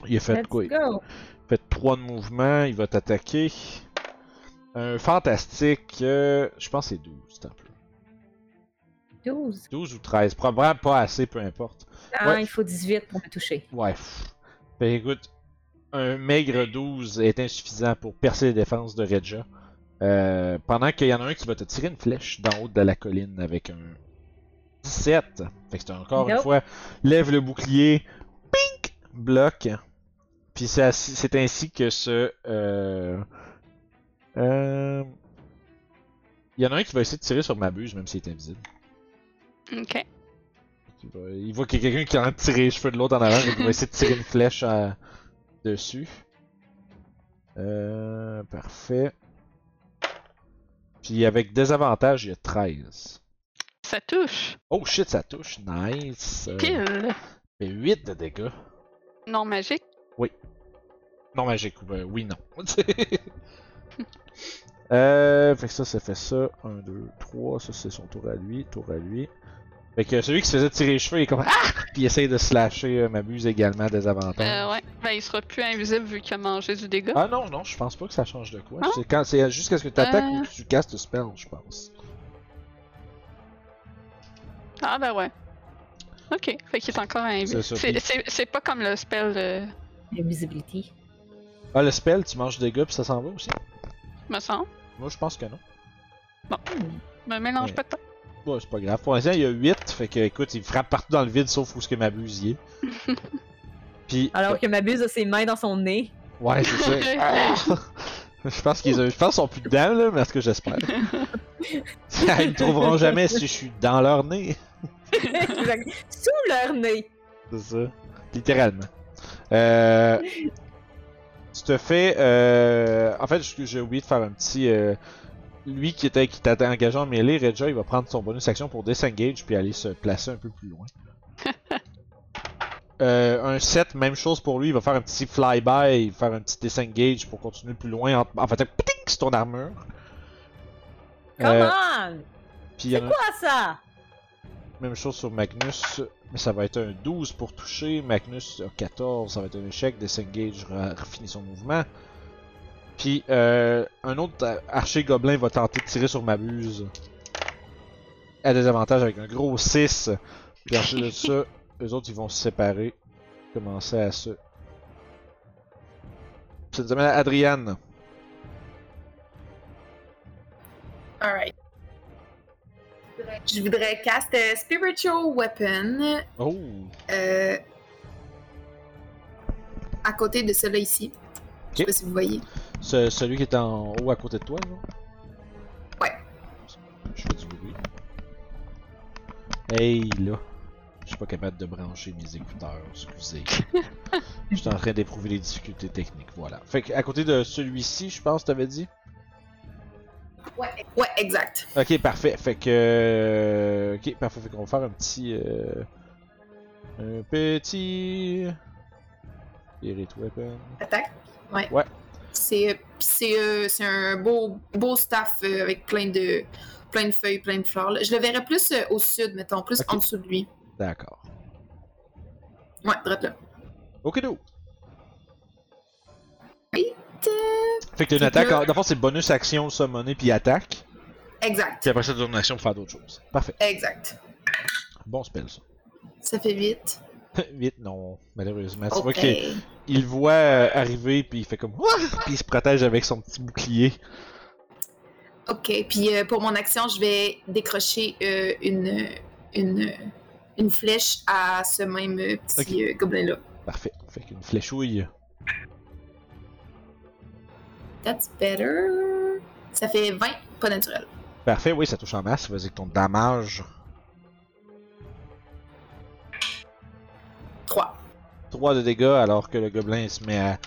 S1: Il a fait
S3: Let's
S1: quoi?
S3: go.
S1: Il fait 3 de mouvement. Il va t'attaquer. Un fantastique. euh, je pense que c'est 12. c'est un peu.
S3: 12.
S1: 12 ou 13. Probablement pas assez, peu importe.
S3: Ah,
S1: Ouais.
S3: il faut 18 pour me toucher.
S1: Ouais. Ben écoute, un maigre 12 est insuffisant pour percer les défenses de Regia. Euh, pendant qu'il y en a un qui va te tirer une flèche d'en haut de la colline avec un 17. Fait que c'est encore une fois, lève le bouclier, pink, bloque. Puis c'est ainsi, c'est ainsi que ce... Euh, euh, il y en a un qui va essayer de tirer sur Mabuse, même s'il est invisible.
S2: Ok.
S1: Il voit qu'il y a quelqu'un qui est en train de tirer les cheveux de l'autre en avant, il va essayer de tirer une flèche à- dessus. Euh, parfait. Puis avec désavantage, il y a 13.
S2: Ça touche.
S1: Oh shit, ça touche. Nice. Euh,
S2: Pile.
S1: fait 8 de dégâts.
S2: Non magique?
S1: Non magique, ben, oui, non. euh, fait que ça, ça fait ça. 1, 2, 3. Ça, c'est son tour à lui. Tour à lui. Fait que celui qui se faisait tirer les cheveux, il est comme Ah! Puis il essaye de slasher euh, Mabuse également des avantages.
S2: Euh, ouais. Ben, il sera plus invisible vu qu'il a mangé du dégât.
S1: Ah non, non, je pense pas que ça change de quoi.
S2: Ah?
S1: C'est quand c'est jusqu'à ce que tu attaques
S2: Euh.
S1: ou que tu castes spell, je pense.
S2: Ah, ben ouais. Ok, fait qu'il est encore invisible.
S1: C'est
S2: pas comme le spell de.
S3: Invisibility.
S1: Ah, le spell, tu manges des dégâts puis ça s'en va aussi?
S2: me semble.
S1: Moi, je pense que non.
S2: Me mélange
S1: Ouais.
S2: pas de temps.
S1: Bon, c'est pas grave. Pour l'instant, il y a 8, fait que, écoute, il frappe partout dans le vide sauf où ce que Mabuse y est. Puis.
S3: Alors que Mabuse a ses mains dans son nez.
S1: Ouais, c'est ça. Je pense qu'ils ont- je pense qu'ils sont plus dedans, là, mais ce que j'espère. Ils me trouveront jamais si je suis dans leur nez.
S3: Sous leur nez.
S1: C'est ça. Littéralement. Euh... Tu te fais. Euh... En fait, j'ai j'ai oublié de faire un petit. euh, Lui qui était qui t'était engagé en mêlée, Reja, il va prendre son bonus action pour disengage puis aller se placer un peu plus loin. Euh, un 7, même chose pour lui, il va faire un petit flyby, il va faire un petit disengage pour continuer plus loin. En, en fait, sur ton armure.
S3: Come
S1: Euh,
S3: on!
S1: a-
S3: Quoi ça?
S1: même chose sur Magnus, mais ça va être un 12 pour toucher. Magnus a 14, ça va être un échec. Disengage finit son mouvement. Puis euh, un autre archer gobelin va tenter de tirer sur Mabuse. À des avantages avec un gros 6. Puis ensuite de ça, eux autres ils vont se séparer. Commencer à se. Ça nous amène à Adriane.
S4: Alright. Je voudrais cast euh, Spiritual Weapon
S1: Oh!
S4: euh, à côté de celui-là ici. Je sais pas si vous voyez.
S1: Ce- celui qui est en haut à côté de toi, là?
S4: Ouais.
S1: Je fais du bruit. Hey là. Je suis pas capable de brancher mes écouteurs, excusez. Je suis en train d'éprouver les difficultés techniques, voilà. Fait que à côté de celui-ci, je pense, t'avais dit?
S4: Ouais. Ouais, exact.
S1: Ok, parfait. Fait que. euh, Ok, parfait. Fait qu'on va faire un petit. euh, Un petit. Spirit Weapon.
S4: Attaque? Ouais.
S1: Ouais.
S4: C'est c'est euh, c'est un beau beau staff euh, avec plein de plein de feuilles, plein de fleurs. là. Je le verrais plus euh, au sud, mettons, plus en dessous de lui.
S1: D'accord.
S4: Ouais, droite là.
S1: Ok, do.
S4: Vite.
S1: Fait que t'as une attaque. Dans le fond, c'est bonus action, summoner, puis attaque.
S4: Exact.
S1: Puis après ça, tu une action pour faire d'autres choses. Parfait.
S4: Exact.
S1: Bon spell, ça.
S4: Ça fait vite.
S1: Vite, non, malheureusement. Tu vois qu'il il voit euh, arriver, puis il fait comme. Ouah! Puis il se protège avec son petit bouclier.
S4: Ok. Puis euh, pour mon action, je vais décrocher euh, une une une flèche à ce même petit euh, gobelin là.
S1: Parfait. Fait qu'une fléchouille.
S4: That's better. Ça fait 20, pas naturel.
S1: Parfait, oui, ça touche en masse. Vas-y, avec ton damage.
S4: 3
S1: de dégâts, alors que le gobelin se met à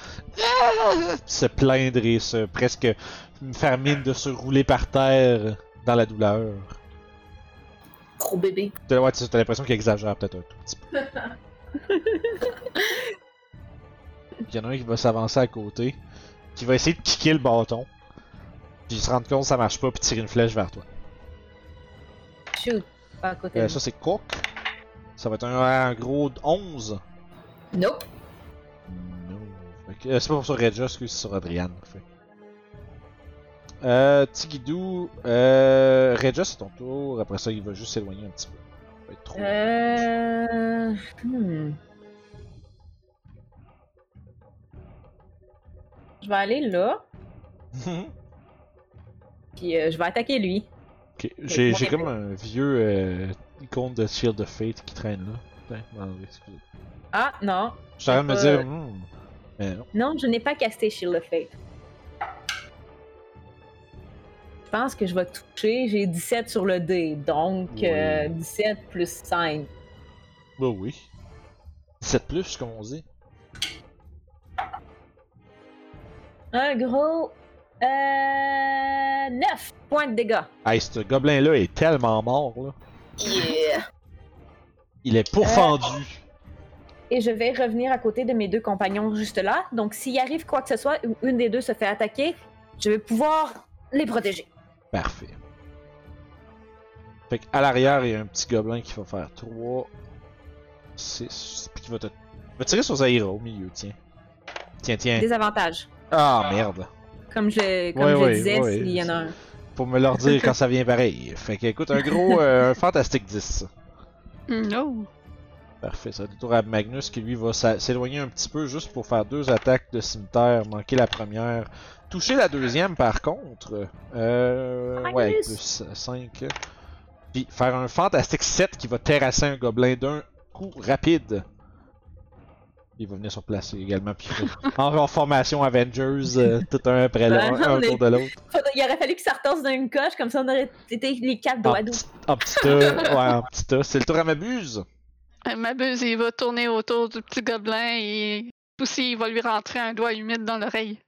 S1: se plaindre et se presque faire mine de se rouler par terre dans la douleur.
S4: Gros bébé.
S1: T'as ouais, l'impression qu'il exagère peut-être un tout petit peu. Il y en a un qui va s'avancer à côté, qui va essayer de kicker le bâton, puis il se rend compte que ça marche pas, puis tirer une flèche vers toi.
S3: Shoot. Pas à côté.
S1: Euh, ça c'est Cook. Ça va être un, un gros 11.
S4: Nope.
S1: Que, euh, c'est pas pour ça Regia, excuse, c'est sur Adrian. Fait. Euh, Tigidou, euh, Regia c'est ton tour, après ça il va juste s'éloigner un petit peu. Ça va être trop.
S3: Euh... hmm. Je vais aller là, puis euh, je vais attaquer lui.
S1: Ok, J'ai comme un vieux euh, icône de Shield of Fate qui traîne là. Putain, excusez.
S3: Ah, non.
S1: Je suis en train de me
S3: Euh,
S1: dire, hmm, mais non.
S3: Non, je n'ai pas casté Shield of Fate. Je pense que je vais toucher. J'ai 17 sur le dé, donc
S1: Oui.
S3: euh, 17 plus 5.
S1: Bah oui. 7 plus, comme on dit.
S3: Un gros... Euh... 9 points de dégâts.
S1: Hey, ce gobelin-là est tellement mort, là.
S4: Yeah.
S1: Il est pourfendu.
S3: Et je vais revenir à côté de mes deux compagnons juste là. Donc, s'il arrive quoi que ce soit ou une des deux se fait attaquer, je vais pouvoir les protéger.
S1: Parfait. Fait à l'arrière, il y a un petit gobelin qui va faire 3, 6, puis qui va te. il va tirer sur Zaira au milieu, tiens. Tiens, tiens.
S3: Des avantages.
S1: Ah, merde.
S3: Comme je, comme je disais, s'il y en a un.
S1: Pour me leur dire quand ça vient pareil. Fait que, écoute, un gros. euh, un fantastique 10.
S2: No.
S1: Parfait, ça va être le tour à Magnus qui lui va s'éloigner un petit peu juste pour faire deux attaques de cimetière, manquer la première. Toucher la deuxième par contre. Euh.
S3: Magnus!
S1: Ouais, plus 5. Puis faire un fantastique 7 qui va terrasser un gobelin d'un coup rapide. Il va venir se replacer également. Puis en, en formation Avengers, euh, tout un après l'autre, un autour de l'autre.
S3: Il aurait fallu que ça retombe d'une coche, comme ça on aurait été les quatre doigts doux.
S1: petit, en petit. Ouais, en petit tas. C'est le tour à Mabuse.
S2: Euh, Mabuse, il va tourner autour du petit gobelin et aussi il va lui rentrer un doigt humide dans l'oreille.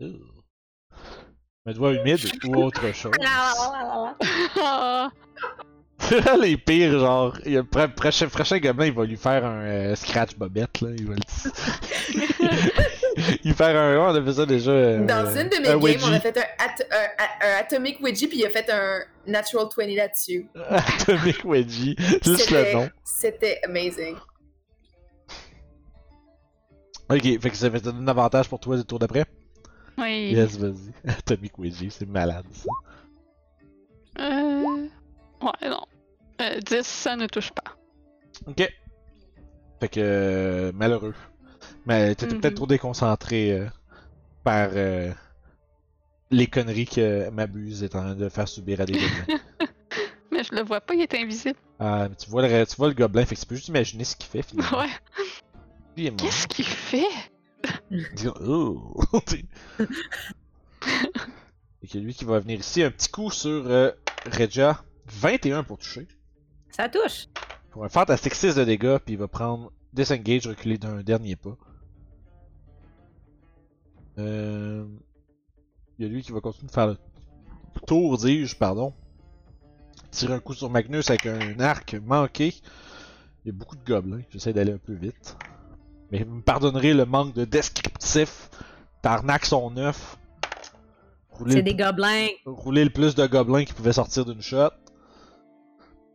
S1: Un doigt humide ou autre chose?
S2: Ah,
S1: les pires, genre, il y a le pro- prochain, prochain gobelin, il va lui faire un euh, scratch bobette, là. Il va le. il faire un. On a fait ça déjà. euh,
S4: Dans une de mes games,
S1: wedgie.
S4: on a fait un, at- un- un Atomic Wedgie, puis il a fait un Natural 20 là-dessus.
S1: Atomic Wedgie. Juste le
S4: C'était-
S1: nom.
S4: C'était amazing.
S1: Ok, fait que ça fait un avantage pour toi le tour d'après.
S2: oui.
S1: Yes, vas-y. Atomic Wedgie, c'est malade ça.
S2: Euh... Ouais, non. Euh, 10, ça ne touche pas.
S1: Ok. Fait que. euh, malheureux. Mais t'étais peut-être trop déconcentré euh, par euh, les conneries que Mabuse est en train de faire subir à des gobelins.
S2: Mais je le vois pas, il est invisible.
S1: Ah, mais tu vois, le, tu vois le gobelin, fait que tu peux juste imaginer ce qu'il fait finalement.
S2: Ouais. Qu'est-ce qu'il fait?
S1: Il dit, Oh! Et que lui qui va venir ici, un petit coup sur euh, Regia. 21 pour toucher.
S3: Ça touche.
S1: Pour un fantastique 6 de dégâts, puis il va prendre Disengage, reculer d'un dernier pas. Euh... Il y a lui qui va continuer de faire le tour, dis-je, pardon. Tirer un coup sur Magnus avec un arc manqué. Il y a beaucoup de gobelins, j'essaie d'aller un peu vite. Mais vous me pardonnerez le manque de descriptif. Tarnac son neuf.
S3: C'est des gobelins.
S1: rouler le plus de gobelins qui pouvaient sortir d'une shot.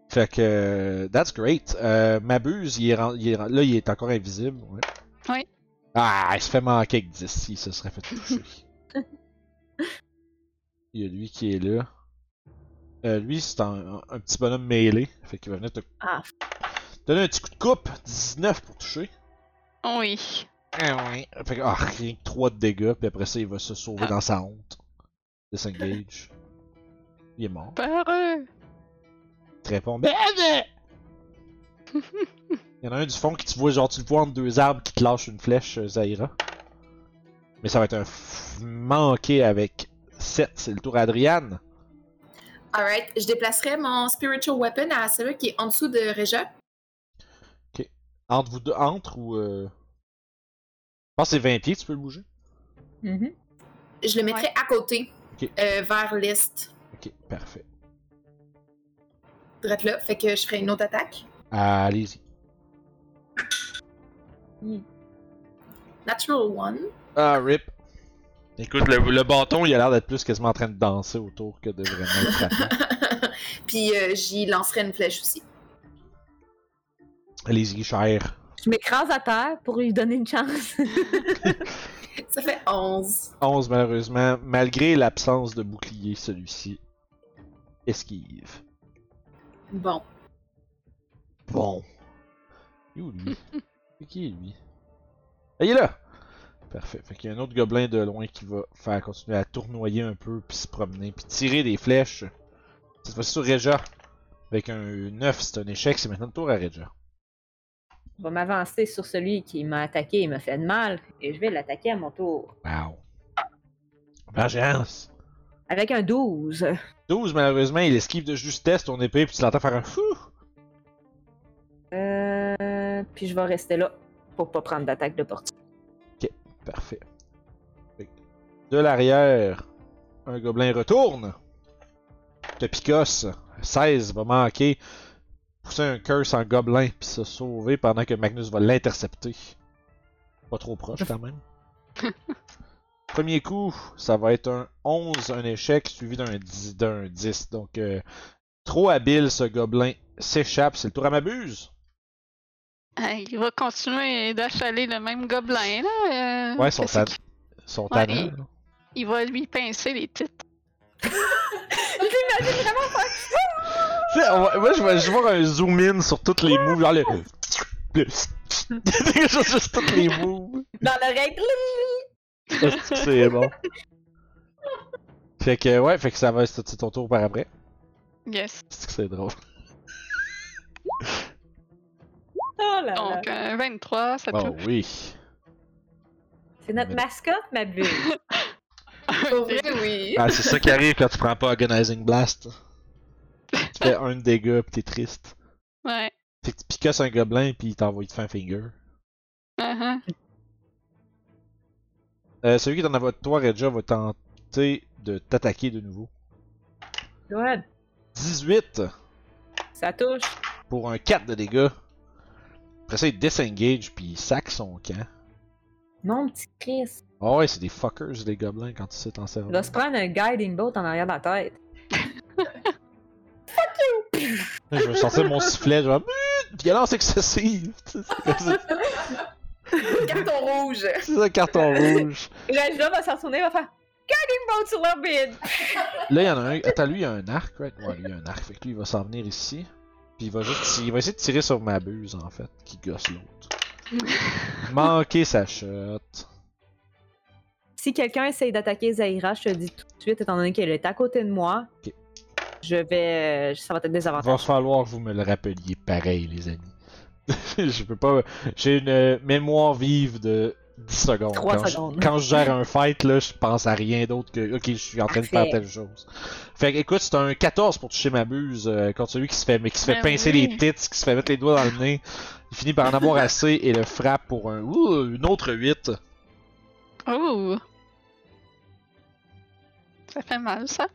S1: Fait que, euh, that's great. Euh, Mabuse, il est, il là, il est encore invisible. Ouais.
S2: Oui.
S1: Ah, il se fait manquer avec 10, il se serait fait toucher. il y a lui qui est là. Euh, lui, c'est un, un petit bonhomme mêlé. Fait qu'il va venir te
S3: Ah,
S1: donner un petit coup de coupe. 19 pour toucher.
S2: Oui.
S1: Ah ouais. Fait que, ah, rien que 3 de dégâts, puis après ça, il va se sauver
S2: Ah.
S1: dans sa honte. Disengage. Il est mort.
S2: Peureux.
S1: répond Ben, ben! Il y en a un du fond qui tu vois, genre tu le vois entre deux arbres qui te lâche une flèche, euh, Zaira. Mais ça va être un f- manqué avec 7, c'est le tour à Adriane.
S4: Alright, je déplacerai mon Spiritual Weapon à celui qui est en dessous de Reja.
S1: Entre vous deux, entre ou. Euh... Je pense que c'est 20 pieds, tu peux le bouger.
S3: mhm.
S4: Je le mettrai à côté,
S1: Ok.
S4: euh, vers l'est.
S1: Ok, parfait.
S4: Drette là, fait que je ferai une autre attaque.
S1: Allez-y.
S4: Natural one.
S1: Ah, rip. Écoute, le, le bâton, il a l'air d'être plus quasiment en train de danser autour que de vraiment.
S4: Puis euh, j'y lancerai une flèche aussi.
S1: Allez-y, cher.
S3: Je m'écrase à terre pour lui donner une chance.
S4: Ça fait 11.
S1: 11, malheureusement, malgré l'absence de bouclier, celui-ci esquive.
S4: Bon.
S1: Bon. Il est où lui? C'est qui lui? Ah, il est là! Parfait. Fait qu'il y a un autre gobelin de loin qui va faire continuer à tournoyer un peu, puis se promener, puis tirer des flèches. Cette fois-ci sur Reja. Avec un 9, c'est un échec, c'est maintenant le tour à Reja.
S3: Je vais m'avancer sur celui qui m'a attaqué et m'a fait de mal, et je vais l'attaquer à mon tour.
S1: Wow. Vengeance!
S3: Avec un 12.
S1: 12, malheureusement, il esquive de justesse ton épée, puis tu l'entends faire un fou!
S3: Euh, puis je vais rester là pour pas prendre d'attaque d'opportunité.
S1: Parfait. Fait que De l'arrière, un gobelin retourne. Te picosse. 16 va manquer. pousser un curse en gobelin puis se sauver pendant que Magnus va l'intercepter. Pas trop proche quand même. Premier coup, ça va être un 11, un échec, suivi d'un 10. d'un 10. Donc, euh, trop habile ce gobelin s'échappe. C'est le tour à Mabuse.
S2: Ah, il va continuer d'achaler le même gobelin, là. euh,
S1: Ouais, son,
S2: qu'est-ce
S1: ta...
S2: qu'il-
S1: son
S2: Ouais, il- va lui pincer les titres.
S1: Tu sais, on va- moi, je vais je vais voir un zoom in sur tous les moves. Genre le. le- juste, juste tous les moves.
S3: Dans l'oreille.
S1: Que C'est bon. Fait que, ouais, fait que ça va être c'est ton tour par après.
S2: Yes.
S1: C'est que c'est drôle.
S3: Oh là là.
S2: Donc, un 23, ça
S1: Oh
S2: touche?
S1: oui.
S3: C'est notre mascotte, ma bulle.
S4: Pour vrai, oui.
S1: Ah, c'est ça qui arrive quand tu prends pas Agonizing Blast. Tu fais un dégât pis t'es triste.
S2: Ouais.
S1: Fait que tu picasses un gobelin pis il t'envoie de fin finger.
S2: Uh-huh.
S1: Euh, celui qui est en avant de toi, Regia, va tenter de t'attaquer de nouveau.
S3: Ouais,
S1: 18
S3: ça touche.
S1: pour un 4 de dégâts. Après ça, il disengage puis il sac son camp.
S3: Mon petit Chris.
S1: Ah ouais, c'est des fuckers, les gobelins, quand tu sais t'en
S3: Il
S1: servir.
S3: va se prendre un guiding bolt en arrière de la tête.
S1: Je vais sortir mon sifflet, je vais Mmm, violence excessive. Ça,
S4: Carton rouge.
S1: c'est un carton rouge.
S3: Rajda va s'en retourner, va faire guiding bolt sur leur bide.
S1: Là, il y en a un. Attends, lui, il a un arc, right? Ouais, lui, il a un arc. Fait que lui, il va s'en venir ici. Puis il va juste. Il va essayer de tirer sur ma buse, en fait, qui gosse l'autre. Manquer sa shot.
S3: Si quelqu'un essaye d'attaquer Zaira, je te le dis tout de suite, étant donné qu'elle est à côté de moi, je vais. Ça va être
S1: Il va falloir que vous me le rappeliez pareil, les amis. je peux pas. J'ai une euh, mémoire vive de 10 secondes. Quand
S3: secondes.
S1: Je, quand je gère un fight, là, je pense à rien d'autre que. Ok, je suis en train de faire telle chose. Fait que, écoute, c'est un 14 pour toucher ma buse euh, contre celui qui se fait, mais qui se fait
S2: Ben
S1: pincer
S2: oui.
S1: les tits, qui se fait mettre les doigts dans le nez. Il finit par en avoir assez et le frappe pour un. Ouh, une autre 8.
S2: Oh! Ça fait mal, ça.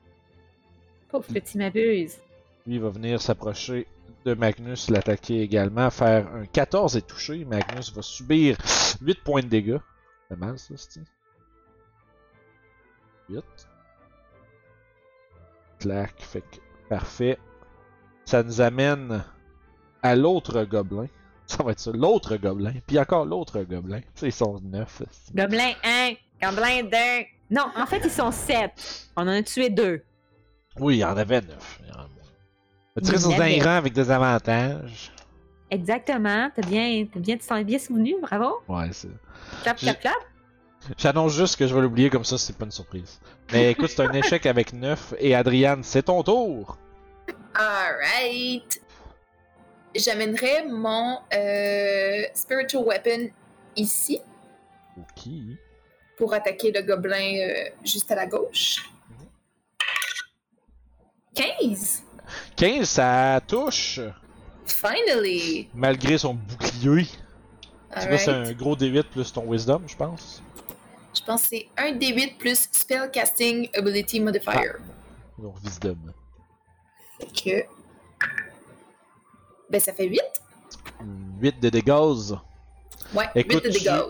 S3: Pauvre petit m'abuse.
S1: Lui, il va venir s'approcher de Magnus, l'attaquer également, faire un 14 et toucher. Magnus va subir 8 points de dégâts. C'est mal, ça, c'est 8. Clac, fait que parfait. Ça nous amène à l'autre gobelin. Ça va être ça, l'autre gobelin. Puis encore l'autre gobelin. Tu sais, ils sont 9.
S3: Gobelin 1, Gobelin 2. Non, en fait, ils sont 7. On en a tué 2.
S1: Oui, il y en avait 9. Tirer sur
S3: en
S1: un rang avec des avantages?
S3: Exactement. T'as bien, t'as bien, tu t'en es bien souvenu, bravo.
S1: Ouais, c'est.
S3: Clap, clap, clap.
S1: J'annonce juste que je vais l'oublier comme ça, c'est pas une surprise. Mais écoute, c'est un échec avec 9. Et Adriane, c'est ton tour.
S4: Alright. J'amènerai mon euh, Spiritual Weapon ici
S1: Ok.
S4: pour attaquer le gobelin euh, juste à la gauche. 15!
S1: 15, ça touche.
S4: Finally!
S1: Malgré son bouclier. Tu vois, c'est un gros D8 plus ton Wisdom, je pense.
S4: Je pense que c'est un D8 plus Spellcasting Ability Modifier.
S1: Donc, Wisdom.
S4: Que. Ben, ça fait 8.
S1: 8 de dégâts.
S4: Ouais,
S1: Écoute,
S4: 8 de
S1: tu-
S4: dégâts.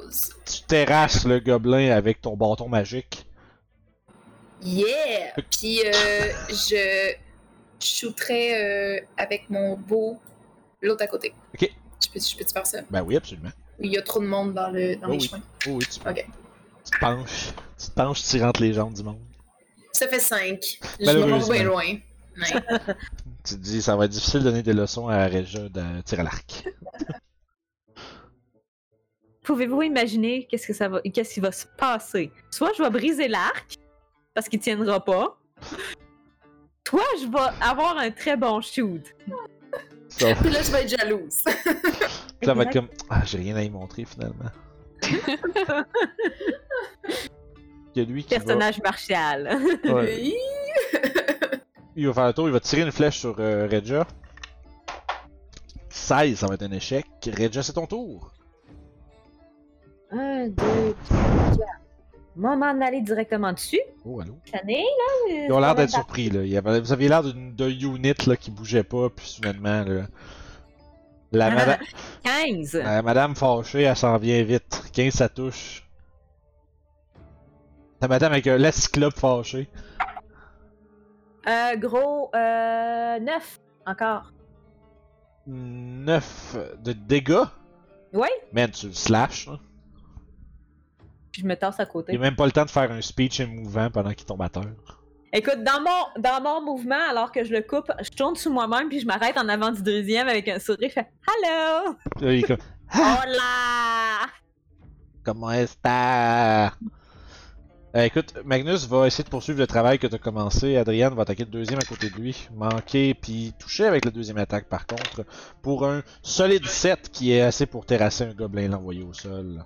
S1: Tu terrasses le gobelin avec ton bâton magique.
S4: Yeah! Puis euh, je shooterai euh, avec mon beau l'autre à côté.
S1: Ok.
S4: Je peux, je peux te faire ça?
S1: Ben oui, absolument.
S4: Il y a trop de monde dans, le, dans
S1: Oh
S4: les
S1: oui.
S4: chemins?
S1: Oh oui, tu peux.
S4: Ok.
S1: Tu te penches. Tu te penches, tu rentres les jambes du monde.
S4: Ça fait 5. Je me rends bien loin. Ouais.
S1: Tu te dis, ça va être difficile de donner des leçons à Regia de tir à l'arc.
S3: Pouvez-vous imaginer qu'est-ce que ça va, qu'est-ce qui va se passer? Soit je vais briser l'arc, parce qu'il tiendra pas toi, je vais avoir un très bon shoot.
S1: Ça.
S4: Puis là, je vais être jalouse.
S1: Puis ça va être comme Ah, j'ai rien à y montrer finalement. Il lui qui
S3: Personnage va... martial.
S1: Ouais. il va faire un tour, il va tirer une flèche sur euh, Regia. 16, ça va être un échec. Regia, c'est ton tour.
S3: 1, 2, 3, 4 m'en aller directement dessus.
S1: Oh, allô?
S3: Là, euh,
S1: Ils ont l'air d'être surpris. Là. Vous aviez l'air d'un unit là, qui bougeait pas, puis soudainement. Là... La madame...
S3: 15!
S1: La madame fâchée, elle s'en vient vite. 15, ça touche. La madame avec euh, la cyclope.
S3: Euh, gros, euh, 9, encore.
S1: 9 de dégâts?
S3: Oui.
S1: Man, tu le slashes, hein?
S3: Puis je me tasse à
S1: Il
S3: côté.
S1: a même pas le temps de faire un speech émouvant pendant qu'il tombe à terre.
S3: Écoute, dans mon, dans mon mouvement, alors que je le coupe, je tourne sous moi-même puis je m'arrête en avant du deuxième avec un sourire. Je fais Hello!
S1: Là, il est comme
S3: Hola!
S1: Comment est-ce euh, écoute, Magnus va essayer de poursuivre le travail que tu as commencé. Adrian va attaquer le deuxième à côté de lui. Manquer puis toucher avec la deuxième attaque par contre. Pour un solide 7 qui est assez pour terrasser un gobelin et l'envoyer au sol.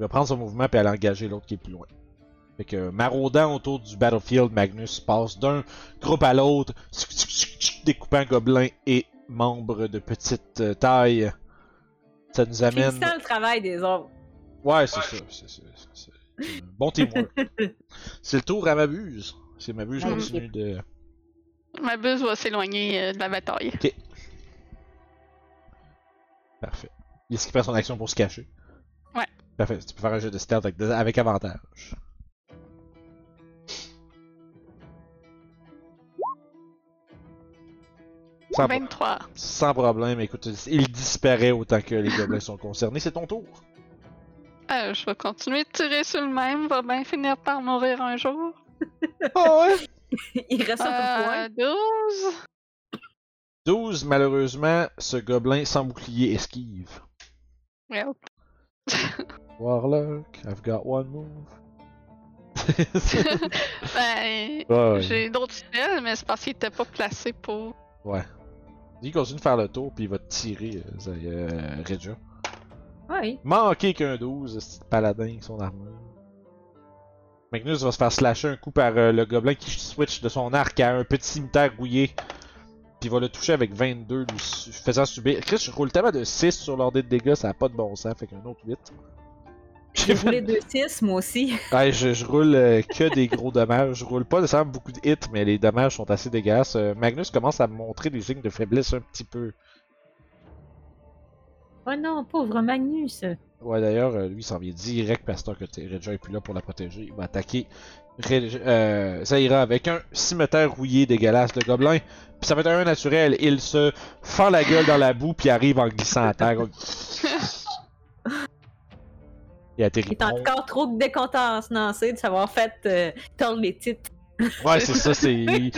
S1: Il va prendre son mouvement puis aller engager l'autre qui est plus loin. Fait que maraudant autour du battlefield, Magnus passe d'un groupe à l'autre, découpant gobelins et membres de petite euh, taille. Ça nous amène.
S3: Finissant le travail des autres.
S1: Ouais, c'est ça. C'est, c'est, c'est- c'est- c'est bon teamwork. c'est le tour à Mabuse. C'est Mabuse
S3: Mhm.
S1: continue de.
S2: Ma buse va s'éloigner euh, de la bataille.
S1: Parfait. Il skippait son action pour se cacher. Parfait. Tu peux faire un jeu de stealth avec, avec avantage. Sans, pro-
S2: 23.
S1: sans problème, écoute, il disparaît autant que les gobelins sont concernés. C'est ton tour.
S2: Euh, je vais continuer de tirer sur le même, va bien finir par mourir un jour.
S1: Ah ouais?
S3: Il reste un peu de points.
S2: Euh, 12.
S1: 12, malheureusement, ce gobelin sans bouclier esquive.
S2: Well,
S1: Warlock, I've got one move.
S2: ben,
S1: ouais, ouais.
S2: j'ai d'autres spells, mais c'est parce qu'ils étaient pas placés pour.
S1: ouais. Il continue de faire le tour, puis il va te tirer, euh, euh, Regia.
S3: Oui.
S1: Manquer qu'un 12, ce petit paladin avec son armure. Magnus va se faire slasher un coup par euh, le gobelin qui switch de son arc à un petit cimetière rouillé. Puis il va le toucher avec 22, lui faisant subir. Chris, je roule tellement de 6 sur l'ordre de dégâts, ça a pas de bon sens, fait qu'un autre 8.
S3: J'ai roulé 2-6, moi aussi.
S1: Ouais, je, je roule euh, que des gros dommages. Je roule pas nécessairement beaucoup de hits, mais les dommages sont assez dégueulasses. Euh, Magnus commence à montrer des signes de faiblesse un petit peu.
S3: Oh non, pauvre Magnus.
S1: Ouais, d'ailleurs, euh, lui, il s'en vient direct, Pasteur, que Regia est plus là pour la protéger. Il va attaquer Euh, Zaira avec un cimetière rouillé dégueulasse de gobelin. Puis ça va être un 1 naturel. Il se fend la gueule dans la boue, puis arrive en glissant à terre. Il atterrit
S3: Il est encore trop décontenancé de savoir fait euh, tordre les titres.
S1: Ouais, c'est ça, c'est.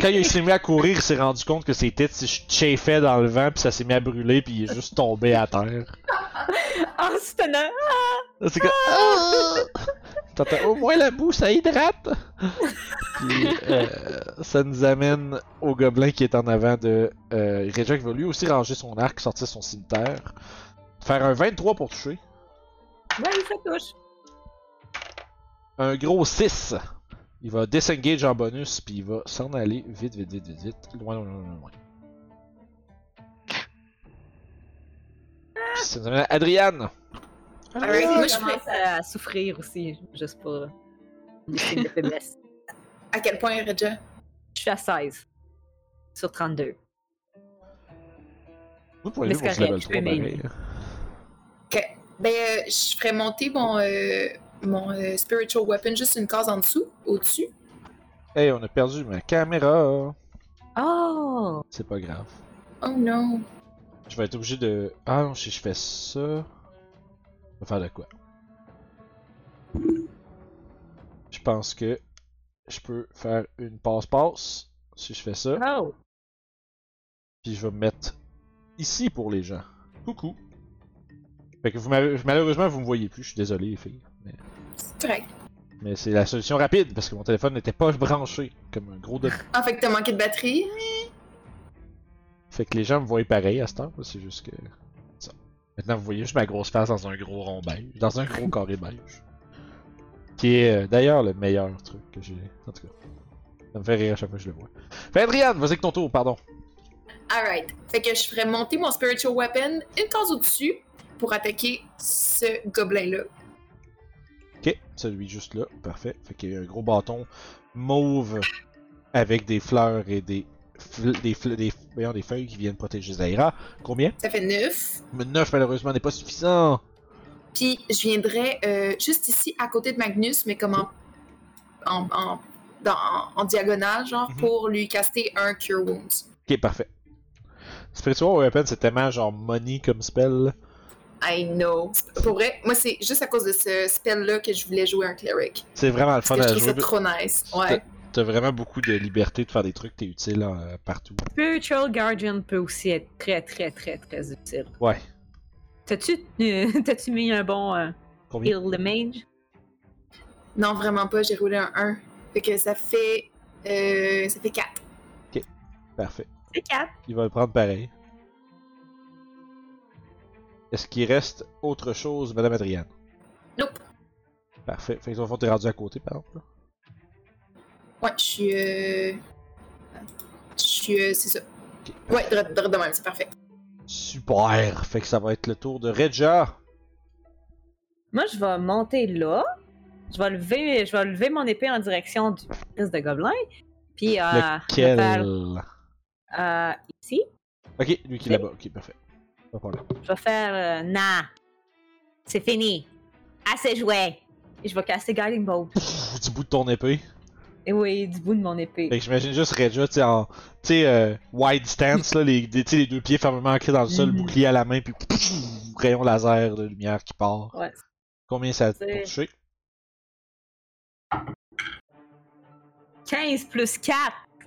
S1: Quand il s'est mis à courir, il s'est rendu compte que ses têtes se chauffaient dans le vent, puis ça s'est mis à brûler, puis il est juste tombé à terre.
S3: Ah, c'est un
S1: C'est comme. Ah! T'entends au moins la boue, ça hydrate! Puis, euh, ça nous amène au gobelin qui est en avant de euh, Regia qui va lui aussi ranger son arc, sortir son cimetière. Faire un 23 pour toucher.
S3: Ouais, ça touche.
S1: Un gros 6. Il va disengage en bonus, puis il va s'en aller vite, vite, vite, vite, vite. Loin, loin, loin, loin. Puis ça nous amène à Adriane.
S4: Alright, moi, je
S3: commence à souffrir aussi, juste pour des signes de faiblesse.
S4: À quel point, Regia?
S3: Je suis à 16 sur 32.
S1: Vous pouvez
S3: Mais
S1: jouer pour
S3: c'est
S1: ce level
S3: correct, je
S1: 3
S3: peux m'aimer.
S1: pareil.
S4: Ok. Ben, euh, je ferais monter mon, euh, mon euh, spiritual weapon juste une case en dessous, au-dessus.
S1: Hey, on a perdu ma caméra.
S3: Oh!
S1: C'est pas grave.
S4: Oh non.
S1: Je vais être obligé de. Ah non, si je fais ça. Faire de quoi? Je pense que je peux faire une passe-passe si je fais ça.
S3: Oh!
S1: Puis je vais me mettre ici pour les gens. Coucou. Fait que vous malheureusement vous me voyez plus, je suis désolé les filles. Mais,
S4: correct.
S1: mais c'est la solution rapide parce que mon téléphone n'était pas branché comme un gros de.
S4: Ah, fait que t'as manqué de batterie?
S1: Fait que les gens me voient pareil à cette heure, c'est juste que. Maintenant vous voyez juste ma grosse face dans un gros rond beige. Dans un gros carré beige. Qui est euh, d'ailleurs le meilleur truc que j'ai. En tout cas. Ça me fait rire à chaque fois que je le vois. Fait Adriane, vas-y avec ton tour, pardon.
S4: Alright. Fait que je ferais monter mon spiritual weapon une case au-dessus pour attaquer ce gobelin-là.
S1: Ok, celui juste là, parfait. Fait qu'il y a un gros bâton mauve avec des fleurs et des des, des, feuilles qui viennent protéger Zaira. Combien?
S4: Ça fait 9.
S1: 9 malheureusement n'est pas suffisant.
S4: Puis je viendrais euh, juste ici à côté de Magnus, mais comme en, en, en, dans- en diagonale, genre,
S1: Mhm.
S4: pour lui caster un Cure Wounds.
S1: Ok, parfait. Spiritual Weapon, c'est tellement genre money comme spell.
S4: I know. Pour vrai, moi, c'est juste à cause de ce spell-là que je voulais jouer un cleric.
S1: C'est vraiment le
S4: Parce
S1: fun
S4: je
S1: à
S4: trouve
S1: jouer.
S4: ça trop nice. Ouais.
S1: T'as vraiment beaucoup de liberté de faire des trucs, t'es utile euh, partout.
S3: Spiritual Guardian peut aussi être très, très, très, très utile.
S1: Ouais.
S3: T'as-tu euh, t'as-tu mis un bon euh,
S1: Combien?
S3: Heal the Mage?
S4: Non, vraiment pas. J'ai roulé un 1. Fait que ça fait. Euh, ça fait 4.
S1: Parfait.
S3: C'est 4.
S1: Il va le prendre pareil. Est-ce qu'il reste autre chose, Madame Adrienne?
S4: Nope.
S1: Parfait. Fait que le fond, t'es rendu à côté, par exemple.
S4: Ouais, je suis. Euh... Je suis. euh, c'est ça.
S1: Ok.
S4: Ouais, de, de, de même, c'est parfait.
S1: Super. Fait que ça va être le tour de Regia.
S3: Moi, je vais monter là. Je vais lever, je vais lever mon épée en direction du fils de gobelin. Puis, euh, vais
S1: Lequel
S3: faire euh, ici.
S1: Ok, lui qui est là-bas. Ok, parfait. Pas de problème.
S3: Je vais faire euh, Nah. C'est fini. Assez joué. Et je vais casser Guiding Bolt.
S1: Du bout de ton épée.
S3: Et oui, du bout de mon épée.
S1: Fait que j'imagine juste Regia, tu sais, en. Tu sais, euh, wide stance, là, les, des- tu sais, les deux pieds fermement ancrés dans le sol,
S3: Mhm.
S1: bouclier à la main, puis pff, rayon laser de lumière qui part.
S3: Ouais.
S1: Combien ça a toucher?
S3: 15 plus 4,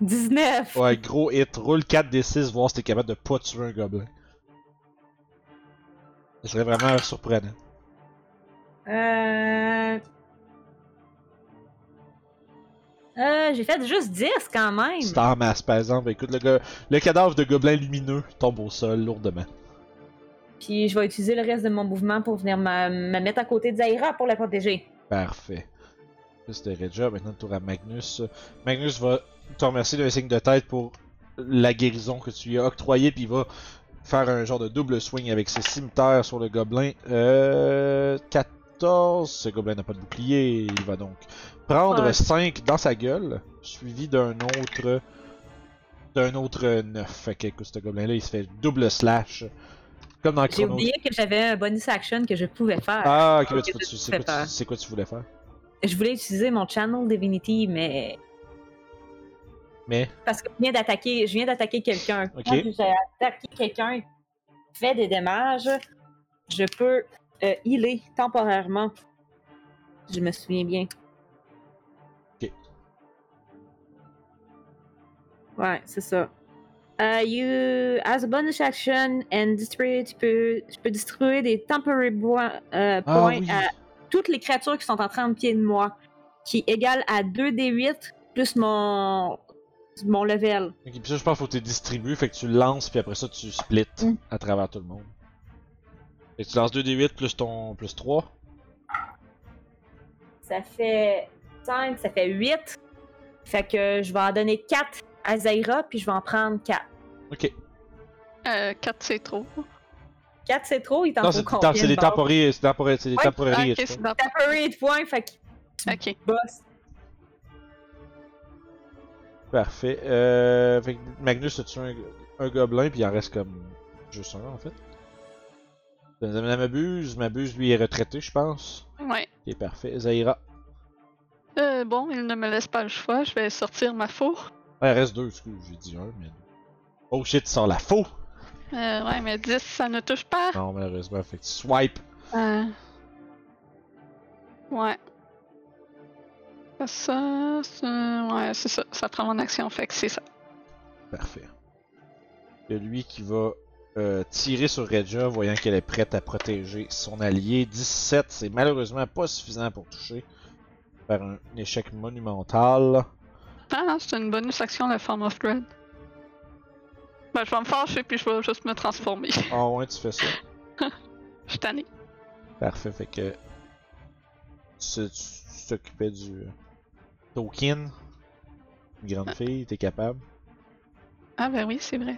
S3: 19.
S1: Ouais, gros hit. Roule 4 des 6, voir si t'es capable de pas tuer un gobelin. Ce serait vraiment surprenant.
S3: Euh... Euh, j'ai fait juste 10 quand même.
S1: C'est en masse, par exemple. Écoute, le, go- le cadavre de gobelin lumineux tombe au sol lourdement.
S3: Puis je vais utiliser le reste de mon mouvement pour venir me, me mettre à côté de Zaira pour la protéger.
S1: Parfait. C'était Regia. Maintenant, le tour à Magnus. Magnus va te remercier d'un signe de tête pour la guérison que tu lui as octroyée, puis il va faire un genre de double swing avec ses cimetières sur le gobelin. Euh. 14. Ce gobelin n'a pas de bouclier. Il va donc prendre
S3: Ouais.
S1: 5 dans sa gueule, suivi d'un autre. d'un autre 9. Fait que, écoute, ce gobelin-là, il se fait double slash. Comme dans
S3: J'ai oublié que j'avais un bonus action que je pouvais faire.
S1: Ah, ok, tu- tu- c'est quoi, tu-
S3: peur.
S1: c'est quoi tu voulais faire?
S3: Je voulais utiliser mon Channel Divinity, mais.
S1: Mais?
S3: Parce que je viens d'attaquer, je viens d'attaquer quelqu'un.
S1: Ok.
S3: Quand j'ai attaqué quelqu'un fait des dommages, je peux euh, healer temporairement. Je me souviens bien. Ouais, c'est ça. Euh, you, as a bonus action and distribute, tu peux, tu peux distribuer des temporary bois- euh,
S1: Ah
S3: points
S1: oui.
S3: à toutes les créatures qui sont en 30 pieds de moi, qui égale à 2d8 plus mon, mon level.
S1: Ok, puis ça, je pense qu'il faut que tu distribues, fait que tu lances, puis après ça, tu splits
S3: Mm.
S1: à travers tout le monde. Que tu lances 2d8 plus ton plus 3.
S3: Ça fait 5, ça fait 8. Fait que je vais en donner 4 à Zaira, puis je vais en prendre 4.
S1: Ok.
S2: Euh, 4, c'est trop.
S3: 4, c'est trop, il t'en
S1: Non,
S3: faut
S1: c'est
S3: combien
S1: non, c'est
S3: de
S1: des temporaires, c'est temporaires, c'est des temporaires,
S2: ok, c'est dans...
S3: Temporary de points, fait que
S2: Ok.
S3: boss.
S1: Parfait. Euh, fait que Magnus a tué un, un gobelin, puis il en reste comme juste un en fait? Ça m'abuse, m'abuse, lui est retraité, je pense.
S2: Ouais.
S1: Ok, parfait. Zaira.
S2: Euh, bon, il ne me laisse pas le choix. Je vais sortir ma four.
S1: Ah, il reste deux, excuse, j'ai dit un, mais. Oh shit, sors la faux!
S2: Euh, ouais, mais 10, ça ne touche pas.
S1: Non, malheureusement, fait que tu swipe.
S2: Euh... Ouais. Ça, ça... Ouais, c'est ça. Ça prend mon action, fait que c'est ça.
S1: Parfait. Il y a lui qui va euh, tirer sur Regia, voyant qu'elle est prête à protéger son allié. 17, c'est malheureusement pas suffisant pour toucher. Faire un échec monumental.
S2: Ah, c'est une bonus action, la Form of Dread. Ben, je vais me fâcher, puis je vais juste me transformer.
S1: Ah ouais, tu fais ça.
S2: Je suis tanné.
S1: Parfait, fait que. Tu t'occupais du. euh, Token. Une grande fille, t'es capable.
S2: Ah ben oui, c'est vrai.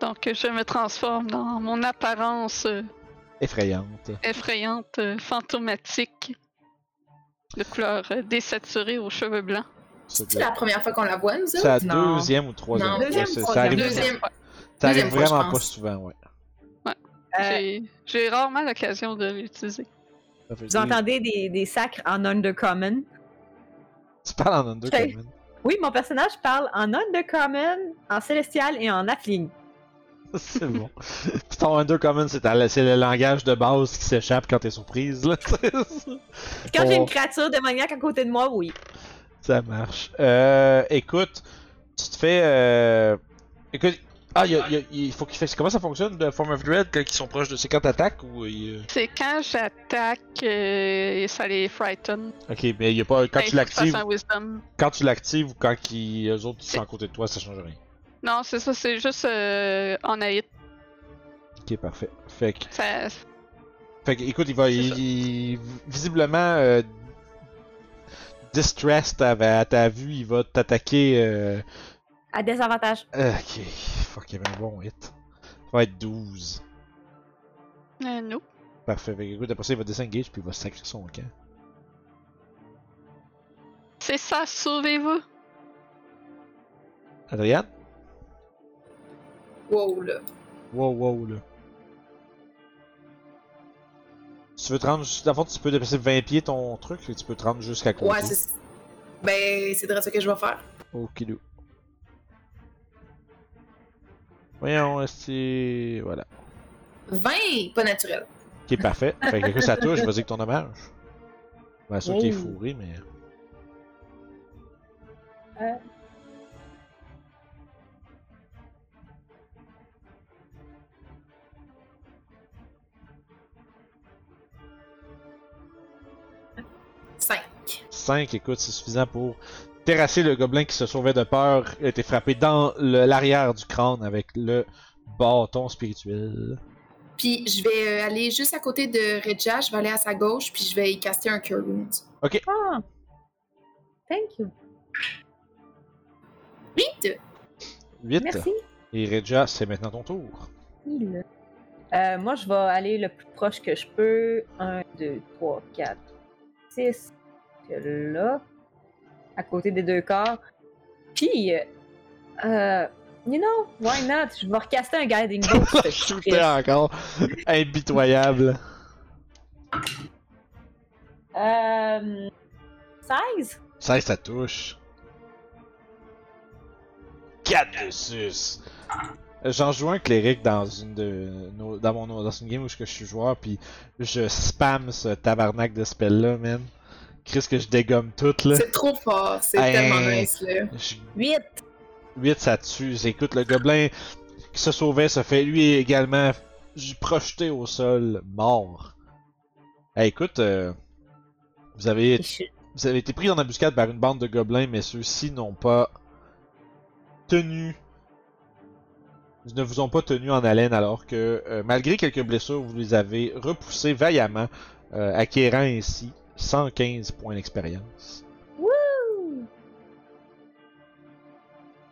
S2: Donc, je me transforme dans mon apparence euh,
S1: Effrayante.
S2: effrayante, euh, fantomatique, de couleur euh, désaturée aux cheveux blancs.
S4: C'est la première fois qu'on la voit, nous
S1: C'est la?
S3: Non.
S1: deuxième ou troisième
S4: Non.
S1: fois.
S3: Deuxième,
S1: Ça- arrive,
S4: Deuxième.
S2: fois.
S1: ça arrive
S4: deuxième fois, je
S1: vraiment pas souvent, ouais.
S3: Euh,
S2: J'ai- rarement l'occasion de l'utiliser.
S3: Vous entendez des, des sacres en undercommon?
S1: Tu parles en undercommon?
S3: Oui, mon personnage parle en undercommon, en célestial et en affling.
S1: c'est bon. Ton undercommon, c'est le langage de base qui s'échappe quand t'es surprise, là.
S3: Quand j'ai une créature démoniaque à côté de moi, oui.
S1: Ça marche. Euh, écoute, tu te fais. Euh... Écoute, ah, il, y a- il y a- il faut qu'il fasse. Comment ça fonctionne de Form of Dread quand ils sont proches de. C'est quand t'attaques ou. euh,
S2: C'est quand j'attaque, euh, ça les frighten.
S1: Ok, mais il y a pas. Quand
S2: Ben,
S1: tu l'actives, quand tu l'actives ou quand ils, eux autres sont à côté de toi, ça change rien.
S2: Non, c'est ça, c'est juste euh, en hit.
S1: Ok, parfait. Fait que.
S2: Ça...
S1: Fait que, écoute, il va. Il, il- visiblement. Euh, distressed à, à ta vue, il va t'attaquer. Euh...
S3: À désavantage.
S1: euh, Ok, fuck, il y avait un bon hit. Ça va être 12.
S2: Euh, no.
S1: Parfait. Fait que, écoute, après ça, il va disengage puis il va sacrer son camp.
S2: C'est ça, sauvez-vous.
S1: Adriane?
S4: Wow, là.
S1: Wow, wow, là. Si tu veux te rendre. Dans le fond, tu peux dépasser 20 pieds ton truc et tu peux te rendre jusqu'à côté.
S4: Ouais, c'est. Ben, c'est de ça que je vais faire.
S1: Okidou. Voyons, est Voilà.
S4: 20, pas naturel.
S1: Ok, parfait. Fait que ça touche, vas-y avec ton dommage. Ben, sûr qu'il est
S3: Oh.
S1: fourré, mais.
S3: Euh.
S1: 5, écoute, c'est suffisant pour terrasser le gobelin qui se sauvait de peur. Il a été frappé dans l'arrière du crâne avec le bâton spirituel.
S4: Puis je vais euh, aller juste à côté de Regia, je vais aller à sa gauche, puis je vais y caster un Cure Wounds.
S3: Ah! Thank you.
S4: 8!
S1: 8.
S3: Merci.
S1: Et Regia, c'est maintenant ton tour.
S3: Il. Euh, moi, je vais aller le plus proche que je peux. 1, 2, 3, 4, 6. Là. À côté des deux corps. Puis, euh, you know, why not? Je vais recaster un Guiding Bolt. Christ.
S1: encore. Impitoyable.
S3: Euh, 16?
S1: 16, ça touche. 4 de sus. J'en joue un cléric dans une de nos, dans mon dans une game où je suis joueur puis je spam ce tabarnak de spell là man. Chris que je dégomme tout là.
S4: C'est trop fort, c'est
S1: Hey.
S4: tellement nice là.
S1: Je-
S3: 8.
S1: 8 ça tue. Écoute le gobelin qui se sauvait se fait lui également projeté au sol mort. Hey, écoute euh, vous avez vous avez été pris en embuscade par une bande de gobelins, mais ceux-ci n'ont pas tenu. Ils ne vous ont pas tenu en haleine alors que, euh, malgré quelques blessures, vous les avez repoussés vaillamment, euh, acquérant ainsi 115 points d'expérience.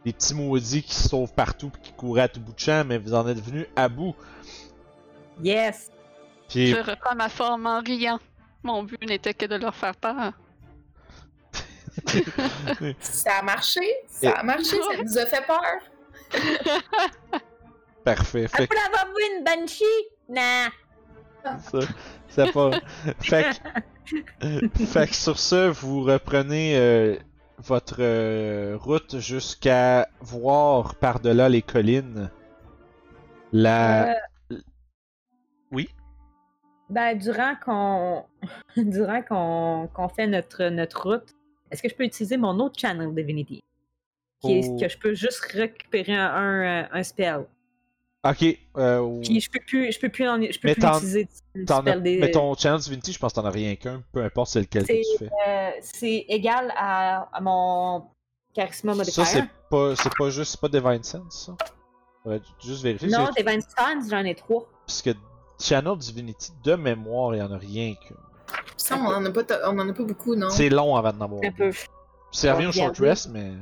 S1: Des petits maudits qui se sauvent partout et qui couraient à tout bout de champ, mais vous en êtes venus à bout.
S3: Yes!
S1: Puis,
S2: Je reprends ma forme en riant. Mon but n'était que de leur faire peur.
S4: Ça a marché, ça a marché, ça nous a fait peur.
S1: parfait. Fait
S3: Après avoir vu une banshee? Nah!
S1: ça. Ça pas. fait, que... fait que sur ce, vous reprenez euh, votre euh, route jusqu'à voir par-delà les collines la.
S3: Euh,
S1: Oui?
S3: Ben, durant qu'on durant qu'on qu'on fait notre, notre route, est-ce que je peux utiliser mon autre Channel Divinity? Qui est-
S1: Oh.
S3: que je peux juste récupérer un, un, un spell.
S1: Ok. Euh,
S3: Puis je peux plus, je peux plus, en- je peux
S1: Mais
S3: plus utiliser des.
S1: Mais ton Channel Divinity, je pense que t'en as rien qu'un, peu importe c'est lequel que
S3: C'est-
S1: tu fais.
S3: euh, c'est égal à, à mon charisma modifier.
S1: Ça, c'est pas, c'est pas juste, c'est pas Divine Sense, ça? Faudrait juste vérifier.
S3: Non,
S1: que-
S3: Divine Stance, j'en ai trois.
S1: Parce que Channel Divinity, de mémoire, il y en a rien qu'une.
S4: Ça, on en a pas, on en a pas beaucoup, non? Tu
S1: C'est long avant d'en avoir.
S3: Un peu.
S1: Ça revient au short rest, mais.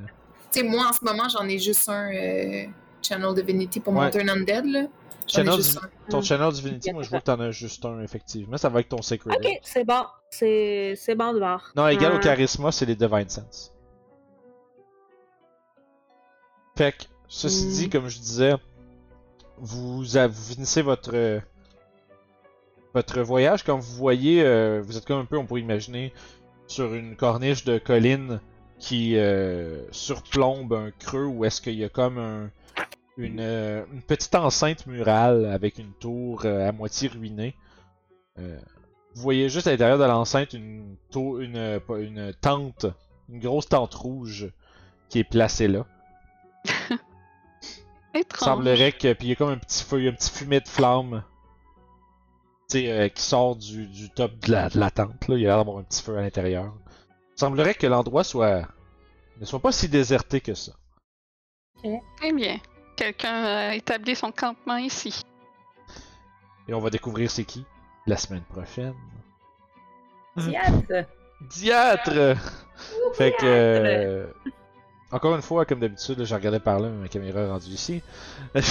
S4: sais, moi, en ce moment, j'en ai juste un euh, Channel Divinity pour
S1: Ouais.
S4: mon Turn Undead, là.
S1: Channel
S4: juste
S1: Divi-
S4: un.
S1: Ton. Channel Divinity, moi je vois que t'en as juste un, effectivement. Ça va avec ton Sacred.
S3: Ok, c'est bon. C'est c'est bon de voir.
S1: Non, égal au
S3: Euh,
S1: charisma, c'est les Divine Sense. Fait que, ceci
S3: Mm.
S1: dit, comme je disais, vous, vous finissez votre euh, votre voyage quand vous voyez, euh, vous êtes comme un peu, on pourrait imaginer, sur une corniche de colline qui euh, surplombe un creux où est-ce qu'il y a comme un, une, euh, une petite enceinte murale avec une tour euh, à moitié ruinée. Euh, vous voyez juste à l'intérieur de l'enceinte une, une, une tente, une grosse tente rouge qui est placée là. Il
S2: Étrange.
S1: semblerait que. Puis il y a comme un petit feu, un petit fumet de flamme. Euh, qui sort du, du top de la, de la tente. Là. Il y a l'air d'avoir un petit feu à l'intérieur. Il semblerait que l'endroit soit. ne soit pas si déserté que ça.
S2: Eh bien, quelqu'un a établi son campement ici.
S1: Et on va découvrir c'est qui la semaine prochaine.
S3: Diatre!
S1: Diatre! Fait que. euh, encore une fois, comme d'habitude, je regardais par là, mais ma caméra est rendue ici.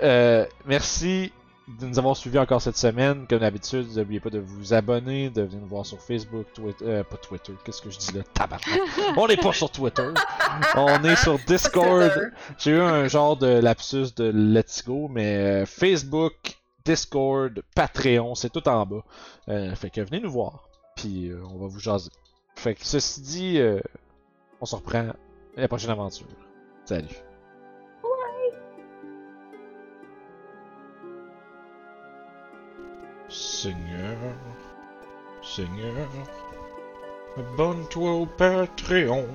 S1: Euh, merci de nous avoir suivis encore cette semaine. Comme d'habitude, n'oubliez pas de vous abonner, de venir nous voir sur Facebook, Twitter, euh, pas Twitter, qu'est-ce que je dis là? Tabarnak! On n'est pas sur Twitter! On est sur Discord! J'ai eu un genre de lapsus de Let's Go, mais euh, Facebook, Discord, Patreon, c'est tout en bas. Euh, fait que venez nous voir, puis euh, on va vous jaser. Fait que ceci dit, euh, on se reprend à la prochaine aventure. Salut. Seigneur, Seigneur, abonne-toi au Patreon.